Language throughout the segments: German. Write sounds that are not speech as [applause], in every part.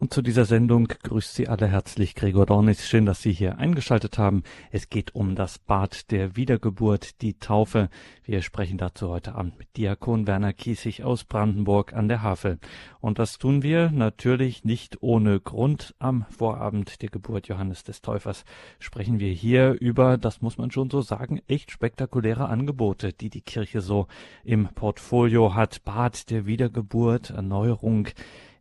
Und zu dieser Sendung grüßt Sie alle herzlich Gregor Dornis. Schön, dass Sie hier eingeschaltet haben. Es geht um das Bad der Wiedergeburt, die Taufe. Wir sprechen dazu heute Abend mit Diakon Werner Kiesig aus Brandenburg an der Havel. Und das tun wir natürlich nicht ohne Grund. Am Vorabend der Geburt Johannes des Täufers sprechen wir hier über, das muss man schon so sagen, echt spektakuläre Angebote, die die Kirche so im Portfolio hat. Bad der Wiedergeburt, Erneuerung,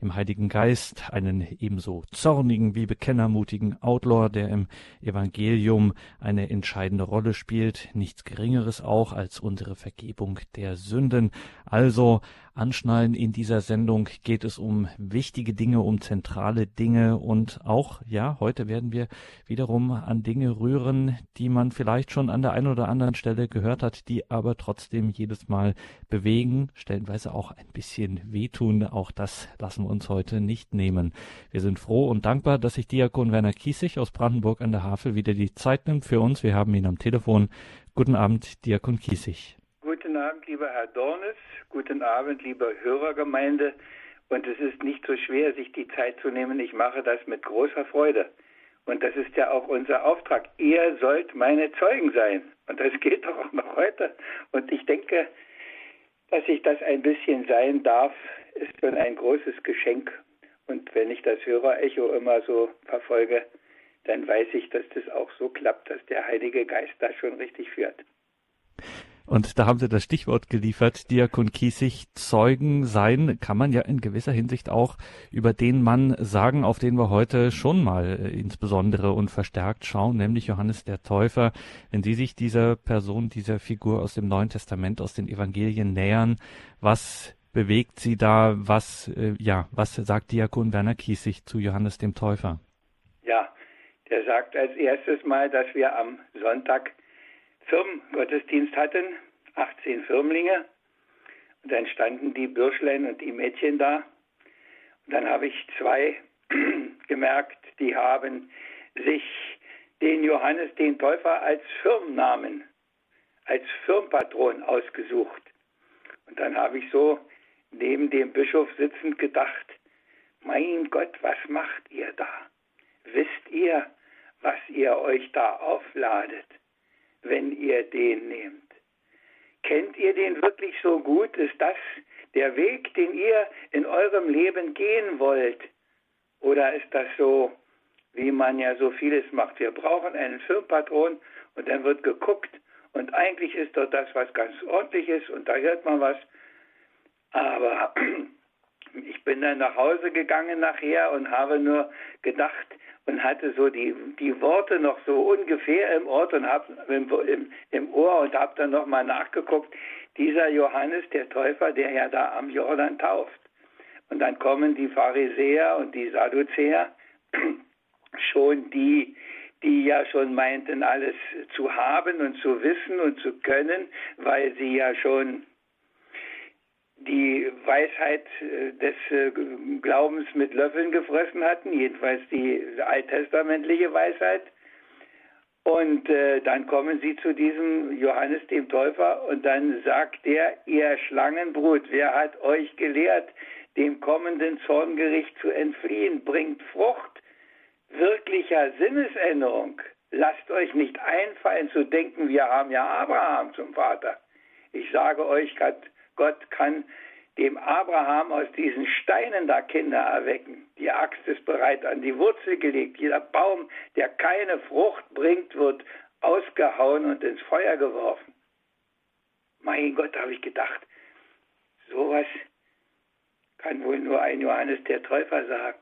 im Heiligen Geist, einen ebenso zornigen wie bekennermutigen Outlaw, der im Evangelium eine entscheidende Rolle spielt, nichts Geringeres auch als unsere Vergebung der Sünden. Also anschnallen. In dieser Sendung geht es um wichtige Dinge, um zentrale Dinge und auch, ja, heute werden wir wiederum an Dinge rühren, die man vielleicht schon an der einen oder anderen Stelle gehört hat, die aber trotzdem jedes Mal bewegen, stellenweise auch ein bisschen wehtun. Auch das lassen wir uns heute nicht nehmen. Wir sind froh und dankbar, dass sich Diakon Werner Kiesig aus Brandenburg an der Havel wieder die Zeit nimmt für uns. Wir haben ihn am Telefon. Guten Abend, Diakon Kiesig. Guten Abend, lieber Herr Dornes. Guten Abend, liebe Hörergemeinde. Und es ist nicht so schwer, sich die Zeit zu nehmen. Ich mache das mit großer Freude. Und das ist ja auch unser Auftrag. Ihr sollt meine Zeugen sein. Und das geht auch noch heute. Und ich denke, dass ich das ein bisschen sein darf, ist schon ein großes Geschenk. Und wenn ich das Hörerecho immer so verfolge, dann weiß ich, dass das auch so klappt, dass der Heilige Geist da schon richtig führt. Und da haben Sie das Stichwort geliefert, Diakon Kiesig, Zeugen sein, kann man ja in gewisser Hinsicht auch über den Mann sagen, auf den wir heute schon mal äh, insbesondere und verstärkt schauen, nämlich Johannes der Täufer. Wenn Sie sich dieser Person, dieser Figur aus dem Neuen Testament, aus den Evangelien nähern, was bewegt Sie da? Was, äh, ja, was sagt Diakon Werner Kiesig zu Johannes dem Täufer? Ja, der sagt als erstes mal, dass wir am Sonntag Firmengottesdienst hatten, 18 Firmlinge. Und dann standen die Bürschlein und die Mädchen da. Und dann habe ich zwei [clears throat] gemerkt, die haben sich den Johannes, den Täufer, als Firmennamen, als Firmpatron ausgesucht. Und dann habe ich so neben dem Bischof sitzend gedacht, mein Gott, was macht ihr da? Wisst ihr, was ihr euch da aufladet? Wenn ihr den nehmt? Kennt ihr den wirklich so gut? Ist das der Weg, den ihr in eurem Leben gehen wollt? Oder ist das so, wie man ja so vieles macht? Wir brauchen einen Firmpatron und dann wird geguckt und eigentlich ist dort das, was ganz ordentlich ist und da hört man was. Aber [clears throat] ich bin dann nach Hause gegangen nachher und habe nur gedacht, und hatte so die, die Worte noch so ungefähr im Ort und hab, im, im, im Ohr und habe dann nochmal nachgeguckt, dieser Johannes der Täufer, der ja da am Jordan tauft. Und dann kommen die Pharisäer und die Sadduzäer, [clears throat] schon die, die ja schon meinten, alles zu haben und zu wissen und zu können, weil sie ja schon die Weisheit äh, des äh, Glaubens mit Löffeln gefressen hatten, jedenfalls die alttestamentliche Weisheit. Und äh, dann kommen sie zu diesem Johannes dem Täufer und dann sagt er, ihr Schlangenbrut, wer hat euch gelehrt, dem kommenden Zorngericht zu entfliehen? Bringt Frucht wirklicher Sinnesänderung. Lasst euch nicht einfallen zu denken, wir haben ja Abraham zum Vater. Ich sage euch, Gott Gott kann dem Abraham aus diesen Steinen da Kinder erwecken. Die Axt ist bereit an die Wurzel gelegt. Jeder Baum, der keine Frucht bringt, wird ausgehauen und ins Feuer geworfen. Mein Gott, habe ich gedacht, sowas kann wohl nur ein Johannes der Täufer sagen.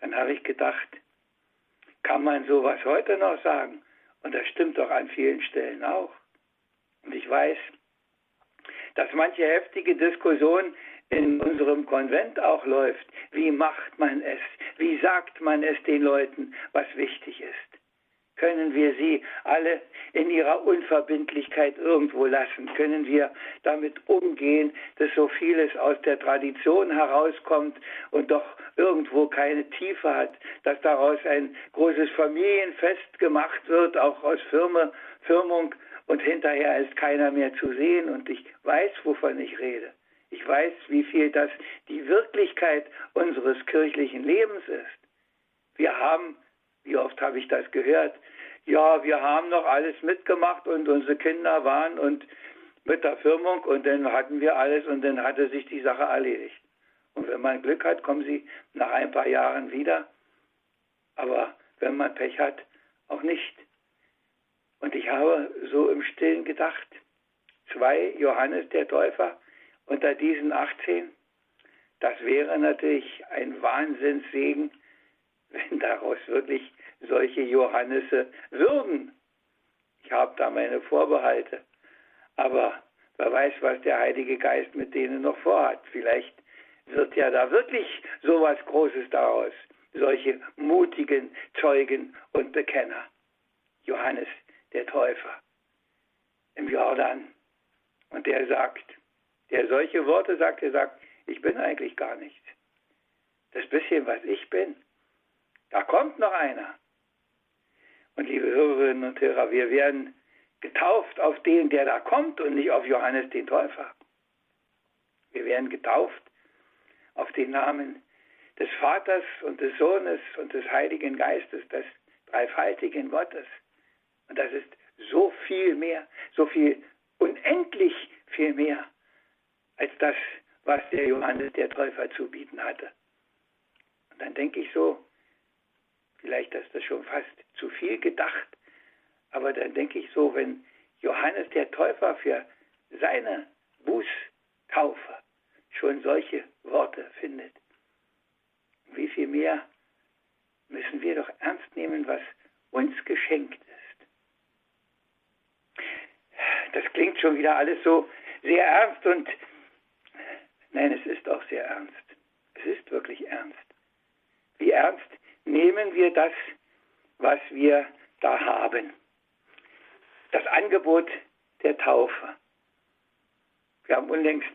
Dann habe ich gedacht, kann man sowas heute noch sagen? Und das stimmt doch an vielen Stellen auch. Und ich weiß, dass manche heftige Diskussion in unserem Konvent auch läuft. Wie macht man es? Wie sagt man es den Leuten, was wichtig ist? Können wir sie alle in ihrer Unverbindlichkeit irgendwo lassen? Können wir damit umgehen, dass so vieles aus der Tradition herauskommt und doch irgendwo keine Tiefe hat, dass daraus ein großes Familienfest gemacht wird, auch aus Firme, Firmung und hinterher ist keiner mehr zu sehen und ich weiß, wovon ich rede. Ich weiß, wie viel das die Wirklichkeit unseres kirchlichen Lebens ist. Wir haben, wie oft habe ich das gehört, ja, wir haben noch alles mitgemacht und unsere Kinder waren und mit der Firmung und dann hatten wir alles und dann hatte sich die Sache erledigt. Und wenn man Glück hat, kommen sie nach ein paar Jahren wieder. Aber wenn man Pech hat, auch nicht. Und ich habe so im Stillen gedacht, zwei Johannes der Täufer unter diesen 18, das wäre natürlich ein Wahnsinnssegen, [laughs] wenn daraus wirklich solche Johannese würden. Ich habe da meine Vorbehalte. Aber wer weiß, was der Heilige Geist mit denen noch vorhat. Vielleicht wird ja da wirklich so was Großes daraus. Solche mutigen Zeugen und Bekenner. Johannes, der Täufer, im Jordan. Und der sagt, der solche Worte sagt, er sagt, ich bin eigentlich gar nichts. Das bisschen, was ich bin, da kommt noch einer. Und liebe Hörerinnen und Hörer, wir werden getauft auf den, der da kommt und nicht auf Johannes den Täufer. Wir werden getauft auf den Namen des Vaters und des Sohnes und des Heiligen Geistes, des dreifaltigen Gottes. Und das ist so viel mehr, so viel unendlich viel mehr als das, was der Johannes der Täufer zu bieten hatte. Und dann denke ich so, vielleicht ist das schon fast zu viel gedacht, aber dann denke ich so, wenn Johannes der Täufer für seine Bußtaufe schon solche Worte findet, wie viel mehr müssen wir doch ernst nehmen, was uns geschenkt ist. Das klingt schon wieder alles so sehr ernst und nein, es ist auch sehr ernst. Es ist wirklich ernst. Wie ernst nehmen wir das, was wir da haben? Das Angebot der Taufe. Wir haben unlängst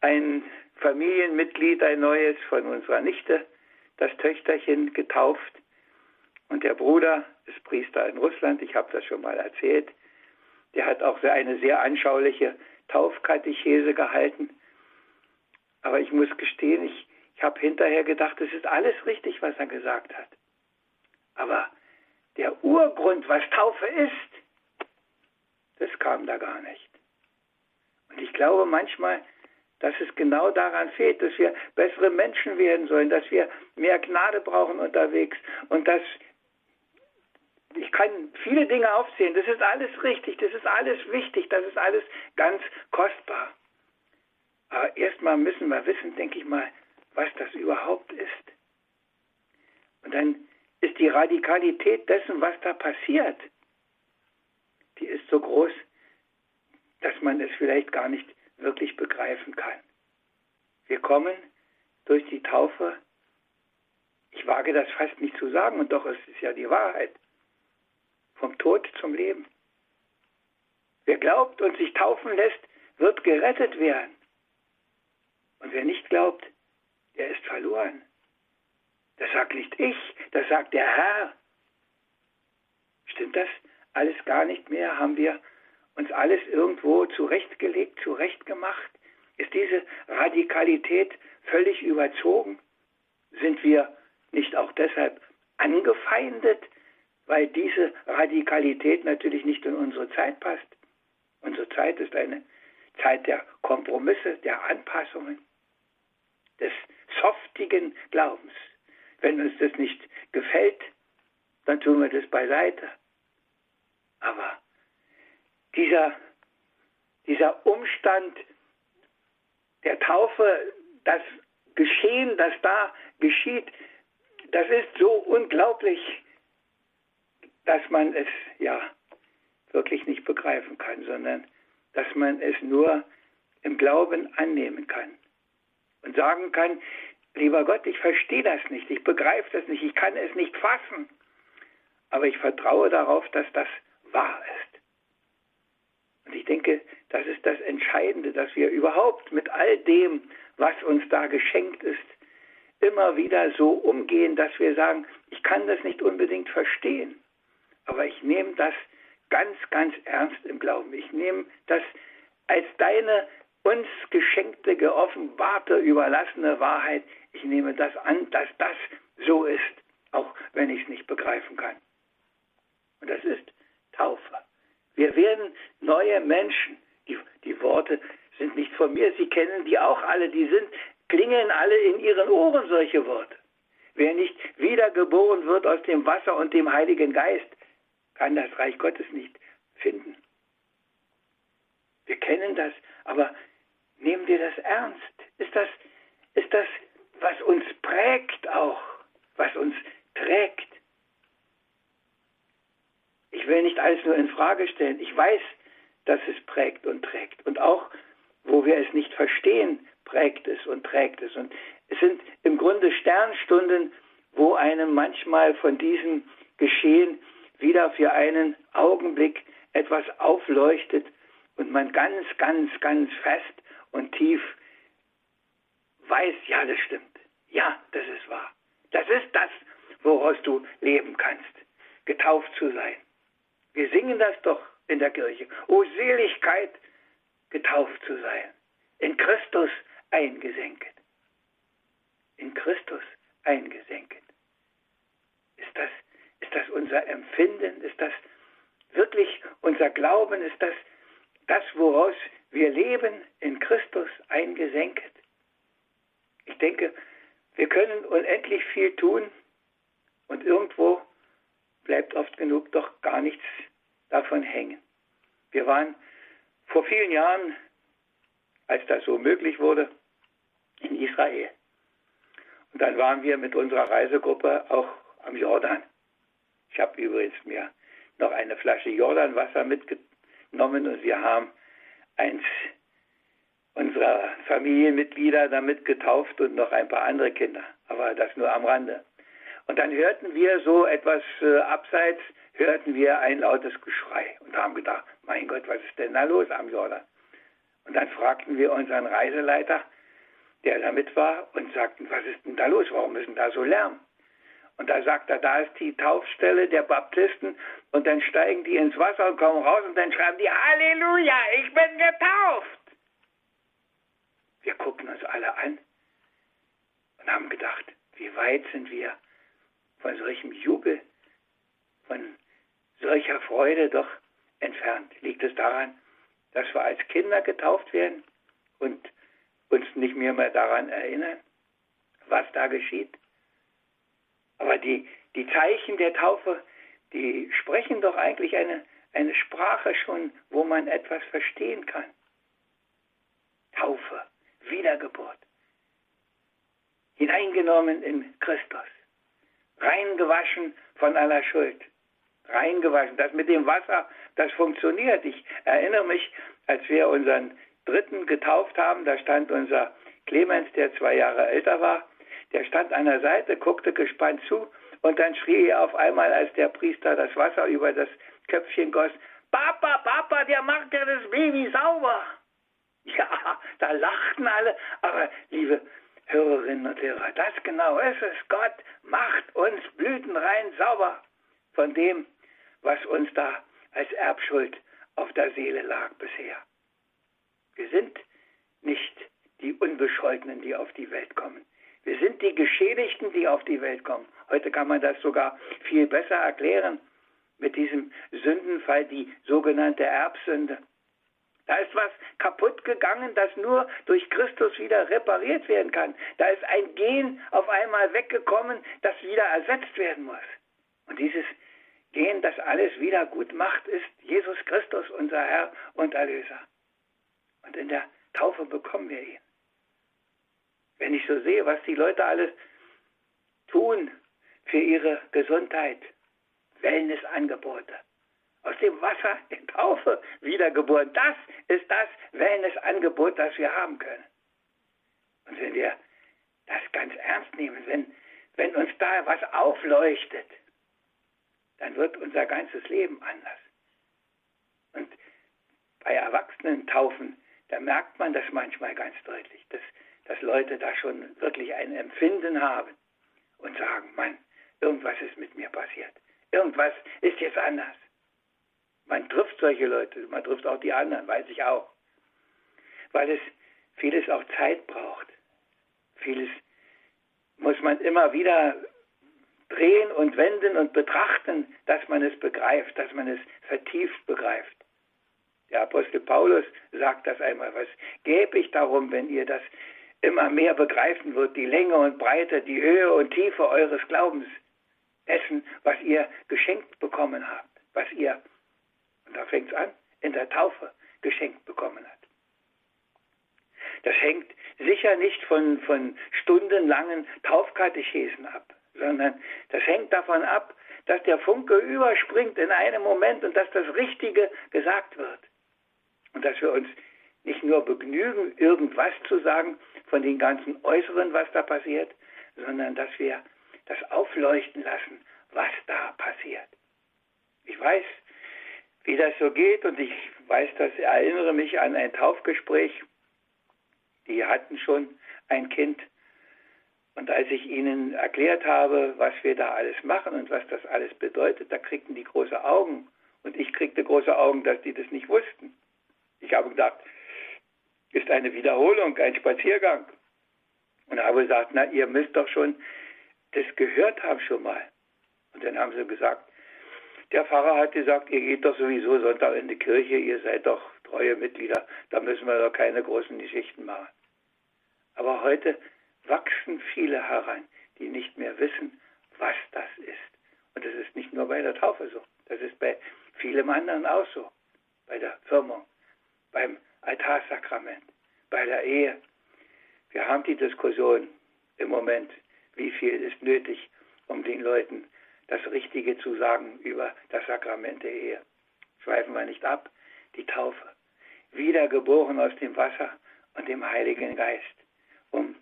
ein Familienmitglied, ein neues von unserer Nichte, das Töchterchen getauft. Und der Bruder ist Priester in Russland, ich habe das schon mal erzählt. Der hat auch eine sehr anschauliche Taufkatechese gehalten. Aber ich muss gestehen, ich, ich habe hinterher gedacht, es ist alles richtig, was er gesagt hat. Aber der Urgrund, was Taufe ist, das kam da gar nicht. Und ich glaube manchmal, dass es genau daran fehlt, dass wir bessere Menschen werden sollen, dass wir mehr Gnade brauchen unterwegs und dass ich kann viele Dinge aufzählen, das ist alles richtig, das ist alles wichtig, das ist alles ganz kostbar. Aber erstmal müssen wir wissen, denke ich mal, was das überhaupt ist. Und dann ist die Radikalität dessen, was da passiert, die ist so groß, dass man es vielleicht gar nicht wirklich begreifen kann. Wir kommen durch die Taufe, ich wage das fast nicht zu sagen, und doch es ist ja die Wahrheit, vom Tod zum Leben. Wer glaubt und sich taufen lässt, wird gerettet werden. Und wer nicht glaubt, der ist verloren. Das sagt nicht ich, das sagt der Herr. Stimmt das alles gar nicht mehr? Haben wir uns alles irgendwo zurechtgelegt, zurechtgemacht? Ist diese Radikalität völlig überzogen? Sind wir nicht auch deshalb angefeindet, weil diese Radikalität natürlich nicht in unsere Zeit passt? Unsere Zeit ist eine Zeit der Kompromisse, der Anpassungen, des softigen Glaubens. Wenn uns das nicht gefällt, dann tun wir das beiseite. Aber dieser, dieser Umstand der Taufe, das Geschehen, das da geschieht, das ist so unglaublich, dass man es ja wirklich nicht begreifen kann, sondern dass man es nur im Glauben annehmen kann und sagen kann, lieber Gott, ich verstehe das nicht, ich begreife das nicht, ich kann es nicht fassen, aber ich vertraue darauf, dass das wahr ist. Und ich denke, das ist das Entscheidende, dass wir überhaupt mit all dem, was uns da geschenkt ist, immer wieder so umgehen, dass wir sagen, ich kann das nicht unbedingt verstehen, aber ich nehme das ganz, ganz ernst im Glauben. Ich nehme das als deine uns geschenkte, geoffenbarte, überlassene Wahrheit. Ich nehme das an, dass das so ist, auch wenn ich es nicht begreifen kann. Und das ist Taufe. Wir werden neue Menschen. Die, die Worte sind nicht von mir, Sie kennen die auch alle, die sind, klingeln alle in Ihren Ohren solche Worte. Wer nicht wiedergeboren wird aus dem Wasser und dem Heiligen Geist, kann das Reich Gottes nicht finden. Wir kennen das, aber nehmen wir das ernst? Ist das, ist das, was uns prägt auch, was uns trägt? Ich will nicht alles nur in Frage stellen. Ich weiß, dass es prägt und trägt. Und auch, wo wir es nicht verstehen, prägt es und trägt es. Und es sind im Grunde Sternstunden, wo einem manchmal von diesem Geschehen wieder für einen Augenblick etwas aufleuchtet und man ganz, ganz, ganz fest und tief weiß, ja, das stimmt. Ja, das ist wahr. Das ist das, woraus du leben kannst, getauft zu sein. Wir singen das doch in der Kirche. O Seligkeit, getauft zu sein, in Christus eingesenket. In Christus eingesenket. Ist das, ist das unser Empfinden? Ist das wirklich unser Glauben? Ist das das, woraus wir leben, in Christus eingesenket? Ich denke, wir können unendlich viel tun und irgendwo bleibt oft genug doch gar nichts davon hängen. Wir waren vor vielen Jahren, als das so möglich wurde, in Israel. Und dann waren wir mit unserer Reisegruppe auch am Jordan. Ich habe übrigens mir noch eine Flasche Jordanwasser mitgenommen und wir haben eins unserer Familienmitglieder damit getauft und noch ein paar andere Kinder. Aber das nur am Rande. Und dann hörten wir so etwas äh, abseits, hörten wir ein lautes Geschrei und haben gedacht, mein Gott, was ist denn da los am Jordan? Und dann fragten wir unseren Reiseleiter, der damit war, und sagten, was ist denn da los? Warum ist denn da so Lärm? Und da sagt er, da ist die Taufstelle der Baptisten und dann steigen die ins Wasser und kommen raus und dann schreiben die, Halleluja, ich bin getauft. Wir gucken uns alle an und haben gedacht, wie weit sind wir von solchem Jubel, von solcher Freude doch entfernt. Liegt es daran, dass wir als Kinder getauft werden und uns nicht mehr, mehr daran erinnern, was da geschieht? Aber die, die Zeichen der Taufe, die sprechen doch eigentlich eine, eine Sprache schon, wo man etwas verstehen kann. Taufe, Wiedergeburt, hineingenommen in Christus reingewaschen von aller Schuld. Reingewaschen. Das mit dem Wasser, das funktioniert. Ich erinnere mich, als wir unseren Dritten getauft haben, da stand unser Clemens, der zwei Jahre älter war, der stand an der Seite, guckte gespannt zu und dann schrie er auf einmal, als der Priester das Wasser über das Köpfchen goss, Papa, Papa, der macht ja das Baby sauber. [laughs] Ja, da lachten alle, aber liebe Hörerinnen und Hörer, das genau ist es. Gott macht uns blütenrein sauber von dem, was uns da als Erbschuld auf der Seele lag bisher. Wir sind nicht die Unbescholtenen, die auf die Welt kommen. Wir sind die Geschädigten, die auf die Welt kommen. Heute kann man das sogar viel besser erklären mit diesem Sündenfall, die sogenannte Erbsünde. Da ist was kaputt gegangen, das nur durch Christus wieder repariert werden kann. Da ist ein Gen auf einmal weggekommen, das wieder ersetzt werden muss. Und dieses Gen, das alles wieder gut macht, ist Jesus Christus, unser Herr und Erlöser. Und in der Taufe bekommen wir ihn. Wenn ich so sehe, was die Leute alles tun für ihre Gesundheit, Wellnessangebote, aus dem Wasser in Taufe wiedergeboren. Das ist das Wellnessangebot, das wir haben können. Und wenn wir das ganz ernst nehmen, wenn, wenn uns da was aufleuchtet, dann wird unser ganzes Leben anders. Und bei Erwachsenen-Taufen, da merkt man das manchmal ganz deutlich, dass, dass Leute da schon wirklich ein Empfinden haben und sagen, Mann, irgendwas ist mit mir passiert. Irgendwas ist jetzt anders. Man trifft solche Leute, man trifft auch die anderen, weiß ich auch. Weil es vieles auch Zeit braucht. Vieles muss man immer wieder drehen und wenden und betrachten, dass man es begreift, dass man es vertieft begreift. Der Apostel Paulus sagt das einmal, was gäbe ich darum, wenn ihr das immer mehr begreifen wird, die Länge und Breite, die Höhe und Tiefe eures Glaubens, dessen, was ihr geschenkt bekommen habt, was ihr, und da fängt es an, in der Taufe geschenkt bekommen habt. Das hängt sicher nicht von, von stundenlangen Taufkatechesen ab, sondern das hängt davon ab, dass der Funke überspringt in einem Moment und dass das Richtige gesagt wird. Und dass wir uns nicht nur begnügen, irgendwas zu sagen von den ganzen Äußeren, was da passiert, sondern dass wir das aufleuchten lassen, was da passiert. Ich weiß, wie das so geht und ich weiß, dass ich erinnere mich an ein Taufgespräch. Die hatten schon ein Kind und als ich ihnen erklärt habe, was wir da alles machen und was das alles bedeutet, da kriegten die große Augen. Und ich kriegte große Augen, dass die das nicht wussten. Ich habe gedacht, ist eine Wiederholung, ein Spaziergang. Und habe gesagt, na, ihr müsst doch schon das gehört haben schon mal. Und dann haben sie gesagt, der Pfarrer hat gesagt, ihr geht doch sowieso Sonntag in die Kirche, ihr seid doch treue Mitglieder, da müssen wir doch keine großen Geschichten machen. Aber heute wachsen viele heran, die nicht mehr wissen, was das ist. Und das ist nicht nur bei der Taufe so, das ist bei vielem anderen auch so. Bei der Firmung, beim Altarsakrament, bei der Ehe. Wir haben die Diskussion im Moment, wie viel ist nötig, um den Leuten das Richtige zu sagen über das Sakrament der Ehe. Schweifen wir nicht ab, die Taufe. Wiedergeboren aus dem Wasser und dem Heiligen Geist, um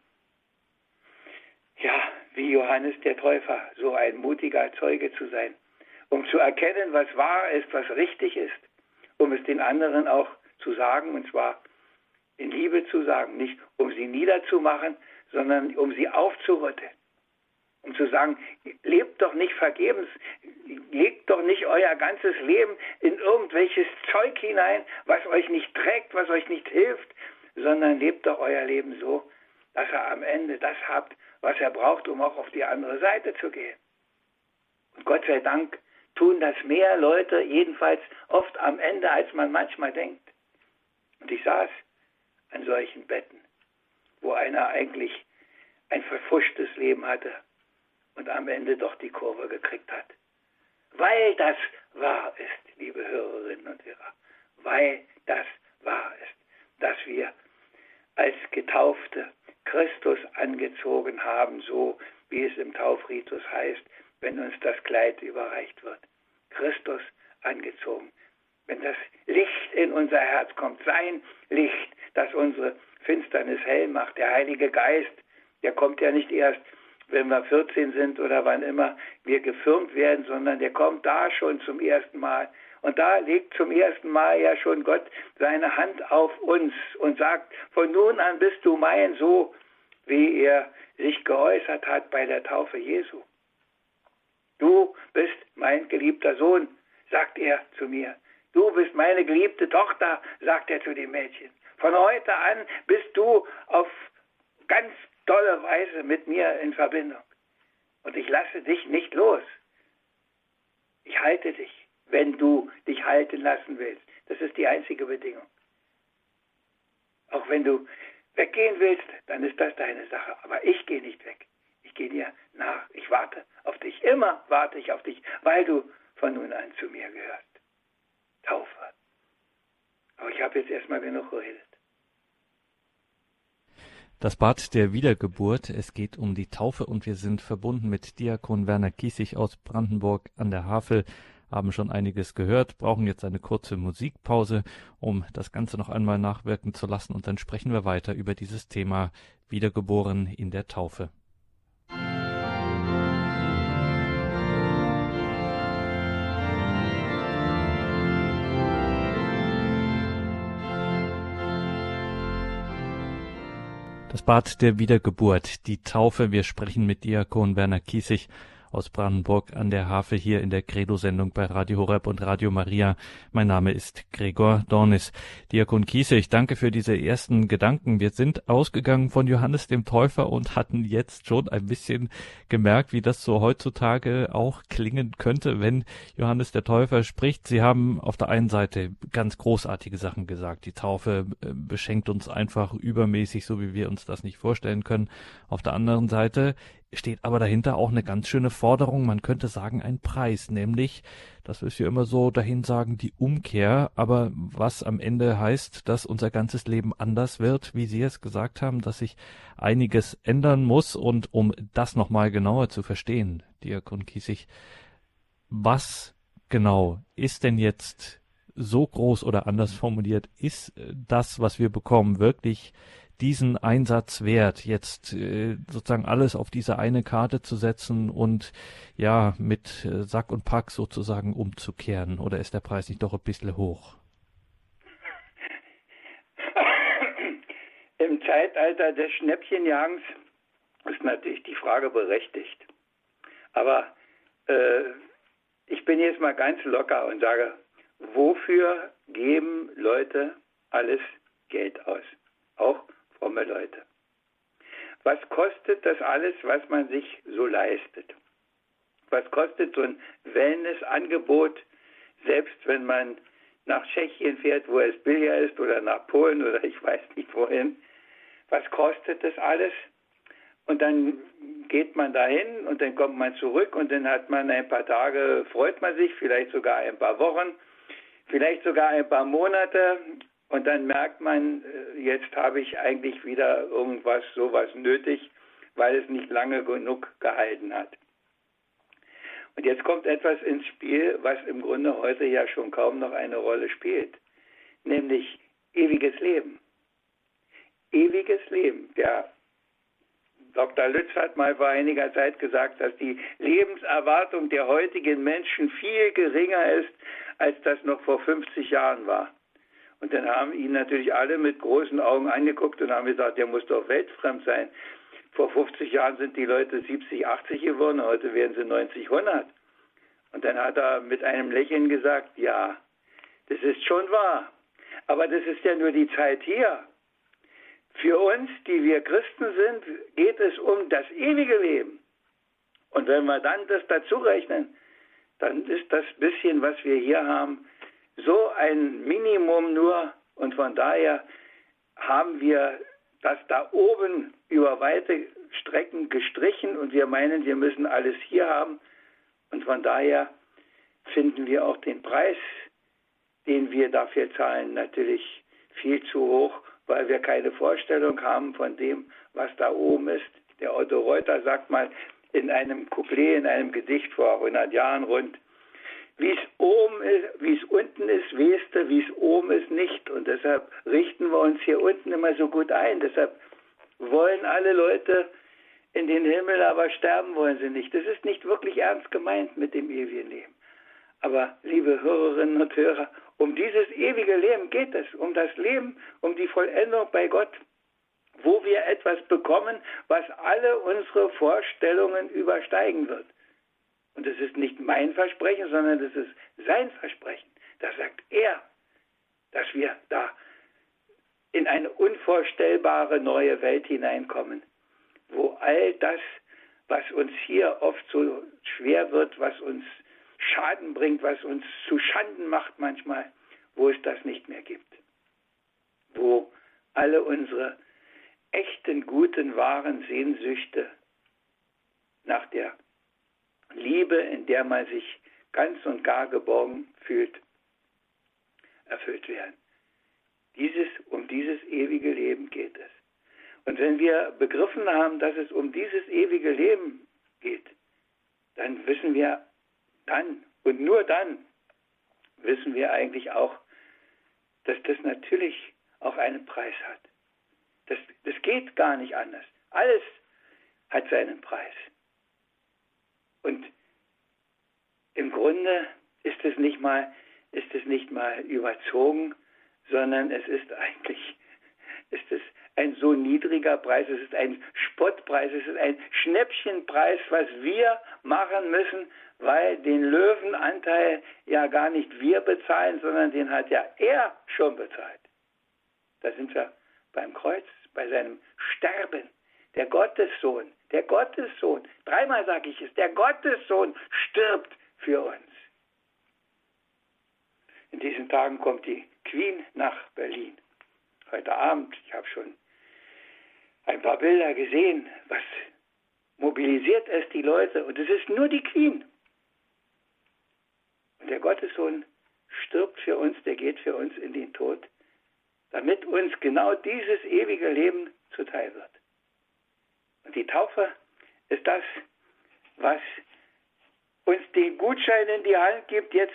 ja, wie Johannes der Täufer, so ein mutiger Zeuge zu sein, um zu erkennen, was wahr ist, was richtig ist, um es den anderen auch zu sagen, und zwar in Liebe zu sagen, nicht um sie niederzumachen, sondern um sie aufzurütteln. Um zu sagen, lebt doch nicht vergebens, legt doch nicht euer ganzes Leben in irgendwelches Zeug hinein, was euch nicht trägt, was euch nicht hilft, sondern lebt doch euer Leben so, dass ihr am Ende das habt, was er braucht, um auch auf die andere Seite zu gehen. Und Gott sei Dank tun das mehr Leute, jedenfalls oft am Ende, als man manchmal denkt. Und ich saß an solchen Betten, wo einer eigentlich ein verfuschtes Leben hatte und am Ende doch die Kurve gekriegt hat. Weil das wahr ist, liebe Hörerinnen und Hörer, weil das wahr ist, dass wir als Getaufte Christus angezogen haben, so wie es im Taufritus heißt, wenn uns das Kleid überreicht wird. Christus angezogen. Wenn das Licht in unser Herz kommt, sein Licht, das unsere Finsternis hell macht, der Heilige Geist, der kommt ja nicht erst, wenn wir 14 sind oder wann immer wir gefirmt werden, sondern der kommt da schon zum ersten Mal. Und da legt zum ersten Mal ja schon Gott seine Hand auf uns und sagt, von nun an bist du mein, so wie er sich geäußert hat bei der Taufe Jesu. Du bist mein geliebter Sohn, sagt er zu mir. Du bist meine geliebte Tochter, sagt er zu dem Mädchen. Von heute an bist du auf ganz tolle Weise mit mir in Verbindung. Und ich lasse dich nicht los. Ich halte dich, wenn du dich halten lassen willst. Das ist die einzige Bedingung. Auch wenn du weggehen willst, dann ist das deine Sache. Aber ich gehe nicht weg. Ich gehe dir nach. Ich warte auf dich. Immer warte ich auf dich, weil du von nun an zu mir gehörst. Taufe. Aber ich habe jetzt erstmal genug geredet. Das Bad der Wiedergeburt. Es geht um die Taufe und wir sind verbunden mit Diakon Werner Kiesig aus Brandenburg an der Havel. Haben schon einiges gehört, brauchen jetzt eine kurze Musikpause, um das Ganze noch einmal nachwirken zu lassen und dann sprechen wir weiter über dieses Thema Wiedergeboren in der Taufe. Das Bad der Wiedergeburt, die Taufe. Wir sprechen mit Diakon Werner Kiesig aus Brandenburg an der Havel hier in der Credo-Sendung bei Radio Horeb und Radio Maria. Mein Name ist Gregor Dornis. Diakon Kiese, ich danke für diese ersten Gedanken. Wir sind ausgegangen von Johannes dem Täufer und hatten jetzt schon ein bisschen gemerkt, wie das so heutzutage auch klingen könnte, wenn Johannes der Täufer spricht. Sie haben auf der einen Seite ganz großartige Sachen gesagt. Die Taufe äh, beschenkt uns einfach übermäßig, so wie wir uns das nicht vorstellen können. Auf der anderen Seite steht aber dahinter auch eine ganz schöne Forderung, man könnte sagen ein Preis, nämlich, das ist ja immer so dahin sagen, die Umkehr, aber was am Ende heißt, dass unser ganzes Leben anders wird, wie Sie es gesagt haben, dass sich einiges ändern muss. Und um das nochmal genauer zu verstehen, Diakon Kiesig, was genau ist denn jetzt so groß oder anders formuliert, ist das, was wir bekommen, wirklich diesen Einsatz wert, jetzt äh, sozusagen alles auf diese eine Karte zu setzen und ja, mit äh, Sack und Pack sozusagen umzukehren? Oder ist der Preis nicht doch ein bisschen hoch? [coughs] Im Zeitalter des Schnäppchenjagens ist natürlich die Frage berechtigt. Aber äh, ich bin jetzt mal ganz locker und sage, wofür geben Leute alles Geld aus? Auch fromme Leute. Was kostet das alles, was man sich so leistet? Was kostet so ein Wellnessangebot, selbst wenn man nach Tschechien fährt, wo es billiger ist, oder nach Polen oder ich weiß nicht wohin? Was kostet das alles? Und dann geht man dahin und dann kommt man zurück und dann hat man ein paar Tage, freut man sich, vielleicht sogar ein paar Wochen, vielleicht sogar ein paar Monate und dann merkt man, äh, jetzt habe ich eigentlich wieder irgendwas, sowas nötig, weil es nicht lange genug gehalten hat. Und jetzt kommt etwas ins Spiel, was im Grunde heute ja schon kaum noch eine Rolle spielt, nämlich ewiges Leben. Ewiges Leben. Der Dr. Lütz hat mal vor einiger Zeit gesagt, dass die Lebenserwartung der heutigen Menschen viel geringer ist, als das noch vor 50 Jahren war. Und dann haben ihn natürlich alle mit großen Augen angeguckt und haben gesagt, der muss doch weltfremd sein. Vor 50 Jahren sind die Leute 70, 80 geworden, heute werden sie 90, 100. Und dann hat er mit einem Lächeln gesagt, ja, das ist schon wahr. Aber das ist ja nur die Zeit hier. Für uns, die wir Christen sind, geht es um das ewige Leben. Und wenn wir dann das dazu rechnen, dann ist das bisschen, was wir hier haben, so ein Minimum nur. Und von daher haben wir das da oben über weite Strecken gestrichen. Und wir meinen, wir müssen alles hier haben. Und von daher finden wir auch den Preis, den wir dafür zahlen, natürlich viel zu hoch, weil wir keine Vorstellung haben von dem, was da oben ist. Der Otto Reuter sagt mal in einem Couplet, in einem Gedicht vor 100 Jahren rund, wie es oben ist, wie es unten ist, weißt du, wie es oben ist, nicht. Und deshalb richten wir uns hier unten immer so gut ein. Deshalb wollen alle Leute in den Himmel, aber sterben wollen sie nicht. Das ist nicht wirklich ernst gemeint mit dem ewigen Leben. Aber, liebe Hörerinnen und Hörer, um dieses ewige Leben geht es, um das Leben, um die Vollendung bei Gott, wo wir etwas bekommen, was alle unsere Vorstellungen übersteigen wird. Und es ist nicht mein Versprechen, sondern es ist sein Versprechen. Da sagt er, dass wir da in eine unvorstellbare neue Welt hineinkommen, wo all das, was uns hier oft so schwer wird, was uns Schaden bringt, was uns zu Schanden macht manchmal, wo es das nicht mehr gibt. Wo alle unsere echten, guten, wahren Sehnsüchte nach der Liebe, in der man sich ganz und gar geborgen fühlt, erfüllt werden. Dieses, um dieses ewige Leben geht es. Und wenn wir begriffen haben, dass es um dieses ewige Leben geht, dann wissen wir dann und nur dann wissen wir eigentlich auch, dass das natürlich auch einen Preis hat. Das, das geht gar nicht anders. Alles hat seinen Preis. Und im Grunde ist es nicht mal, ist es nicht mal überzogen, sondern es ist eigentlich, [laughs] ist es ein so niedriger Preis, es ist ein Spottpreis, es ist ein Schnäppchenpreis, was wir machen müssen, weil den Löwenanteil ja gar nicht wir bezahlen, sondern den hat ja er schon bezahlt. Da sind wir beim Kreuz, bei seinem Sterben. Der Gottessohn, der Gottessohn, dreimal sage ich es, der Gottessohn stirbt für uns. In diesen Tagen kommt die Queen nach Berlin. Heute Abend, ich habe schon ein paar Bilder gesehen, was mobilisiert es die Leute und es ist nur die Queen. Und der Gottessohn stirbt für uns, der geht für uns in den Tod, damit uns genau dieses ewige Leben zuteil wird. Die Taufe ist das, was uns den Gutschein in die Hand gibt, jetzt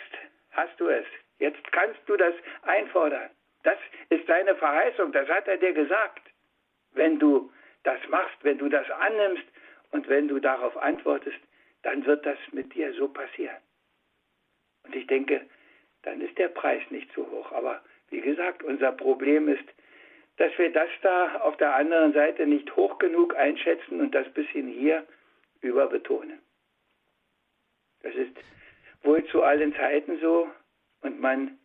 hast du es. Jetzt kannst du das einfordern. Das ist deine Verheißung, das hat er dir gesagt. Wenn du das machst, wenn du das annimmst und wenn du darauf antwortest, dann wird das mit dir so passieren. Und ich denke, dann ist der Preis nicht zu hoch. Aber wie gesagt, unser Problem ist, dass wir das da auf der anderen Seite nicht hoch genug einschätzen und das bisschen hier überbetonen. Das ist wohl zu allen Zeiten so und man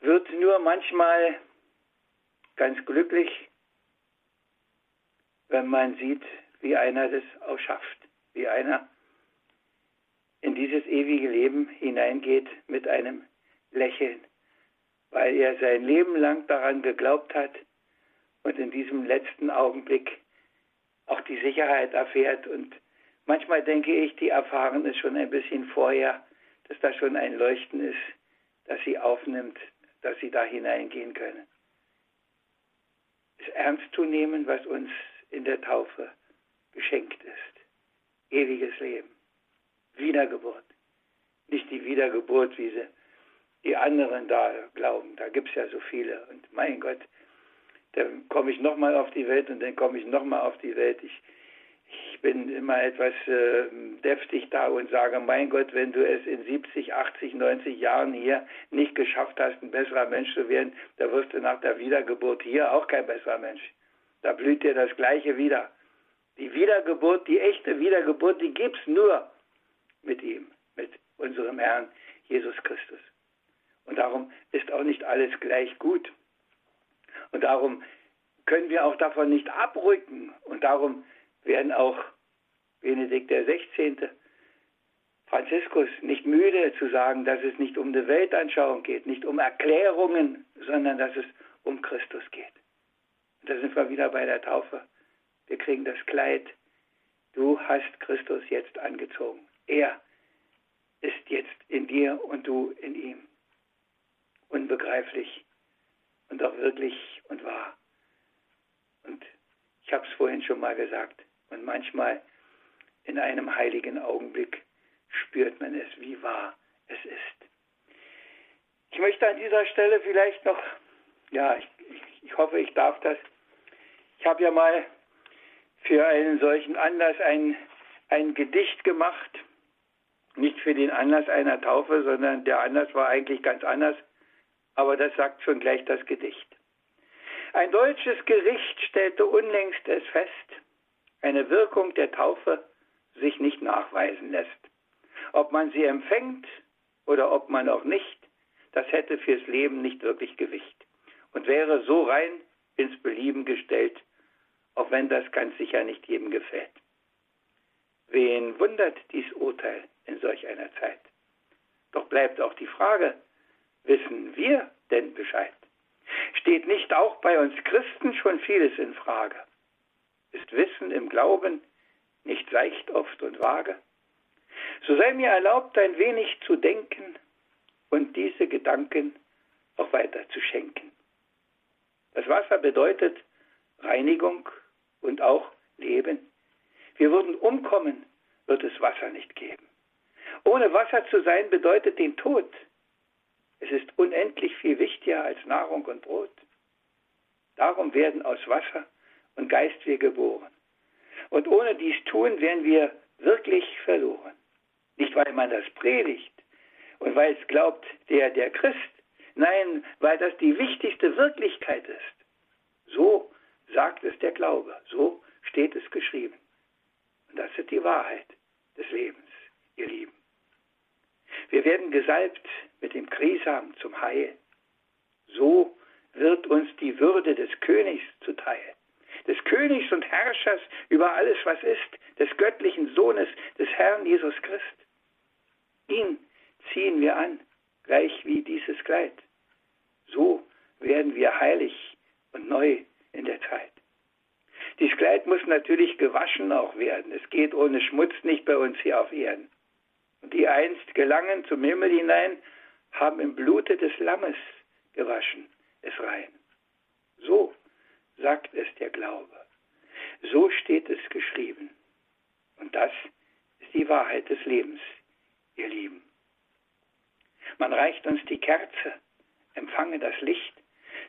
wird nur manchmal ganz glücklich, wenn man sieht, wie einer das auch schafft, wie einer in dieses ewige Leben hineingeht mit einem Lächeln, weil er sein Leben lang daran geglaubt hat und in diesem letzten Augenblick auch die Sicherheit erfährt. Und manchmal denke ich, die erfahren es schon ein bisschen vorher, dass da schon ein Leuchten ist, das sie aufnimmt, dass sie da hineingehen können. Es ernst zu nehmen, was uns in der Taufe geschenkt ist. Ewiges Leben. Wiedergeburt. Nicht die Wiedergeburt, wie sie die anderen da glauben. Da gibt es ja so viele. Und mein Gott, dann komme ich nochmal auf die Welt und dann komme ich nochmal auf die Welt. Ich, ich bin immer etwas äh, deftig da und sage, mein Gott, wenn du es in 70, 80, 90 Jahren hier nicht geschafft hast, ein besserer Mensch zu werden, da wirst du nach der Wiedergeburt hier auch kein besserer Mensch. Da blüht dir das Gleiche wieder. Die Wiedergeburt, die echte Wiedergeburt, die gibt es nur mit ihm, mit unserem Herrn Jesus Christus. Und darum ist auch nicht alles gleich gut. Und darum können wir auch davon nicht abrücken. Und darum werden auch Benedikt 16., Franziskus nicht müde zu sagen, dass es nicht um eine Weltanschauung geht, nicht um Erklärungen, sondern dass es um Christus geht. Und da sind wir wieder bei der Taufe. Wir kriegen das Kleid. Du hast Christus jetzt angezogen. Er ist jetzt in dir und du in ihm. Unbegreiflich und auch wirklich und wahr. Und ich habe es vorhin schon mal gesagt. Und manchmal in einem heiligen Augenblick spürt man es, wie wahr es ist. Ich möchte an dieser Stelle vielleicht noch, ja, ich, ich hoffe, ich darf das. Ich habe ja mal für einen solchen Anlass ein, ein Gedicht gemacht. Nicht für den Anlass einer Taufe, sondern der Anlass war eigentlich ganz anders. Aber das sagt schon gleich das Gedicht. Ein deutsches Gericht stellte unlängst es fest, eine Wirkung der Taufe sich nicht nachweisen lässt. Ob man sie empfängt oder ob man auch nicht, das hätte fürs Leben nicht wirklich Gewicht und wäre so rein ins Belieben gestellt, auch wenn das ganz sicher nicht jedem gefällt. Wen wundert dies Urteil in solch einer Zeit? Doch bleibt auch die Frage, wissen wir denn Bescheid? Steht nicht auch bei uns Christen schon vieles in Frage? Ist Wissen im Glauben nicht leicht oft und vage? So sei mir erlaubt, ein wenig zu denken und diese Gedanken auch weiter zu schenken. Das Wasser bedeutet Reinigung und auch Leben. Wir würden umkommen, wird es Wasser nicht geben. Ohne Wasser zu sein bedeutet den Tod. Es ist unendlich viel wichtiger als Nahrung und Brot. Darum werden aus Wasser und Geist wir geboren. Und ohne dies tun wären wir wirklich verloren. Nicht, weil man das predigt und weil es glaubt, der, der Christ. Nein, weil das die wichtigste Wirklichkeit ist. So sagt es der Glaube. So steht es geschrieben. Und das ist die Wahrheit des Lebens, ihr Lieben. Wir werden gesalbt mit dem Krisam zum Heil. So wird uns die Würde des Königs zuteil. Des Königs und Herrschers über alles, was ist, des göttlichen Sohnes, des Herrn Jesus Christ. Ihn ziehen wir an, gleich wie dieses Kleid. So werden wir heilig und neu in der Zeit. Dieses Kleid muss natürlich gewaschen auch werden. Es geht ohne Schmutz nicht bei uns hier auf Erden. Und die einst gelangen zum Himmel hinein, haben im Blute des Lammes gewaschen es rein. So sagt es der Glaube. So steht es geschrieben. Und das ist die Wahrheit des Lebens, ihr Lieben. Man reicht uns die Kerze, empfange das Licht,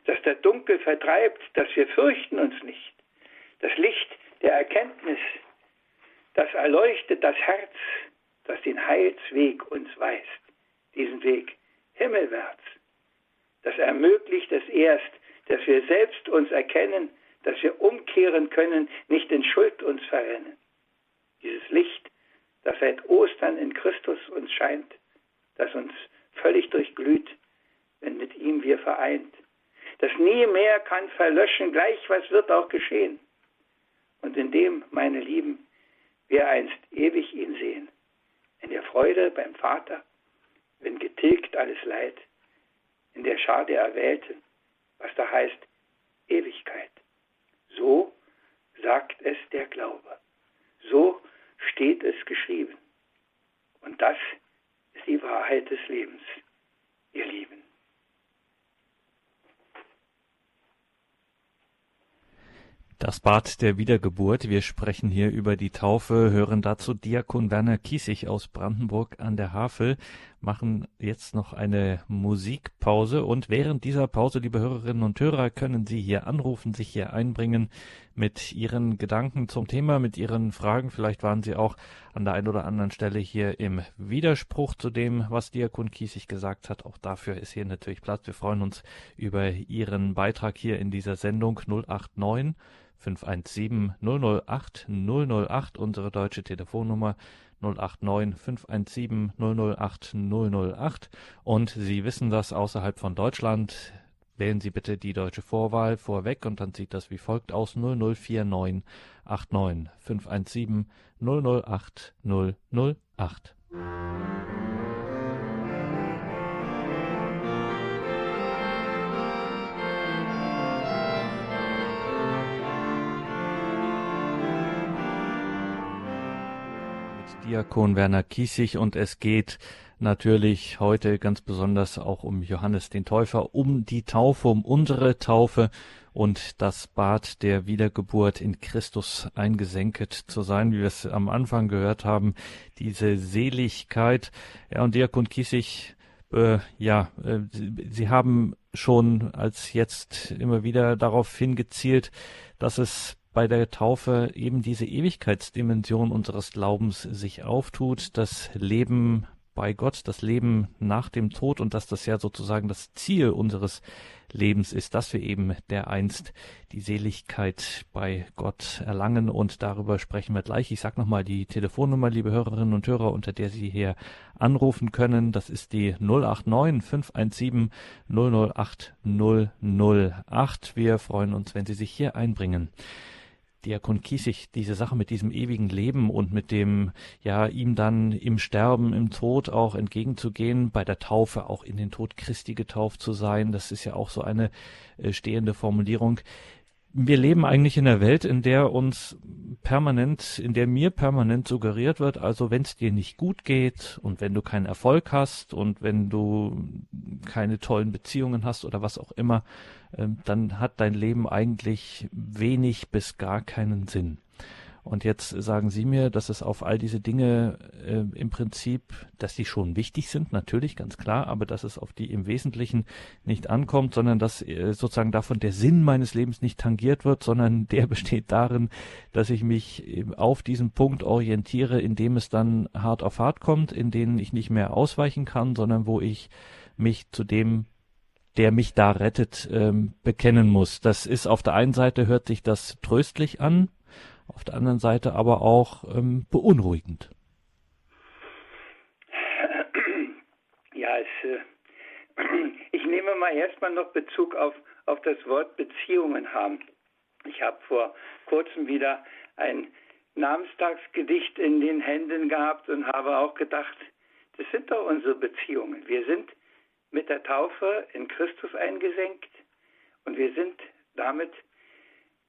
das der Dunkel vertreibt, dass wir fürchten uns nicht. Das Licht der Erkenntnis, das erleuchtet das Herz, das den Heilsweg uns weist, diesen Weg himmelwärts. Das ermöglicht es erst, dass wir selbst uns erkennen, dass wir umkehren können, nicht in Schuld uns verrennen. Dieses Licht, das seit Ostern in Christus uns scheint, das uns völlig durchglüht, wenn mit ihm wir vereint. Das nie mehr kann verlöschen, gleich was wird auch geschehen. Und indem, meine Lieben, wir einst ewig ihn sehen, in der Freude beim Vater, wenn getilgt alles Leid, in der Schar der Erwählten, was da heißt Ewigkeit. So sagt es der Glaube. So steht es geschrieben. Und das ist die Wahrheit des Lebens, ihr Lieben. Das Bad der Wiedergeburt. Wir sprechen hier über die Taufe, hören dazu Diakon Werner Kiesig aus Brandenburg an der Havel, machen jetzt noch eine Musikpause und während dieser Pause, liebe Hörerinnen und Hörer, können Sie hier anrufen, sich hier einbringen mit Ihren Gedanken zum Thema, mit Ihren Fragen. Vielleicht waren Sie auch an der einen oder anderen Stelle hier im Widerspruch zu dem, was Diakon Kiesig gesagt hat. Auch dafür ist hier natürlich Platz. Wir freuen uns über Ihren Beitrag hier in dieser Sendung 089 517 008 008, unsere deutsche Telefonnummer 089 517 008 008. Und Sie wissen das außerhalb von Deutschland. Wählen Sie bitte die deutsche Vorwahl vorweg und dann sieht das wie folgt aus 0049 89 517 008 008. Diakon Werner Kiesig und es geht natürlich heute ganz besonders auch um Johannes den Täufer, um die Taufe, um unsere Taufe und das Bad der Wiedergeburt in Christus eingesenket zu sein, wie wir es am Anfang gehört haben, diese Seligkeit. Ja, und Diakon Kiesig, äh, ja, äh, Sie haben schon als jetzt immer wieder darauf hingezielt, dass es bei der Taufe eben diese Ewigkeitsdimension unseres Glaubens sich auftut, das Leben bei Gott, das Leben nach dem Tod und dass das ja sozusagen das Ziel unseres Lebens ist, dass wir eben dereinst die Seligkeit bei Gott erlangen und darüber sprechen wir gleich. Ich sage nochmal die Telefonnummer, liebe Hörerinnen und Hörer, unter der Sie hier anrufen können. Das ist die 089 517 008 008. Wir freuen uns, wenn Sie sich hier einbringen. Diakon Kiesig diese Sache mit diesem ewigen Leben und mit dem, ja, ihm dann im Sterben, im Tod auch entgegenzugehen, bei der Taufe auch in den Tod Christi getauft zu sein, das ist ja auch so eine äh, stehende Formulierung wir leben eigentlich in einer Welt, in der uns permanent, in der mir permanent suggeriert wird, also wenn es dir nicht gut geht und wenn du keinen Erfolg hast und wenn du keine tollen Beziehungen hast oder was auch immer, äh, dann hat dein Leben eigentlich wenig bis gar keinen Sinn. Und jetzt sagen Sie mir, dass es auf all diese Dinge äh, im Prinzip, dass die schon wichtig sind, natürlich, ganz klar, aber dass es auf die im Wesentlichen nicht ankommt, sondern dass äh, sozusagen davon der Sinn meines Lebens nicht tangiert wird, sondern [laughs] der besteht darin, dass ich mich äh, auf diesen Punkt orientiere, in dem es dann hart auf hart kommt, in denen ich nicht mehr ausweichen kann, sondern wo ich mich zu dem der mich da rettet, ähm, bekennen muss. Das ist auf der einen Seite hört sich das tröstlich an, auf der anderen Seite aber auch ähm, beunruhigend. Ja, es, äh, [clears throat] ich nehme mal erstmal noch Bezug auf, auf das Wort Beziehungen haben. Ich habe vor kurzem wieder ein Namenstagsgedicht in den Händen gehabt und habe auch gedacht, das sind doch unsere Beziehungen. Wir sind mit der Taufe in Christus eingesenkt und wir sind damit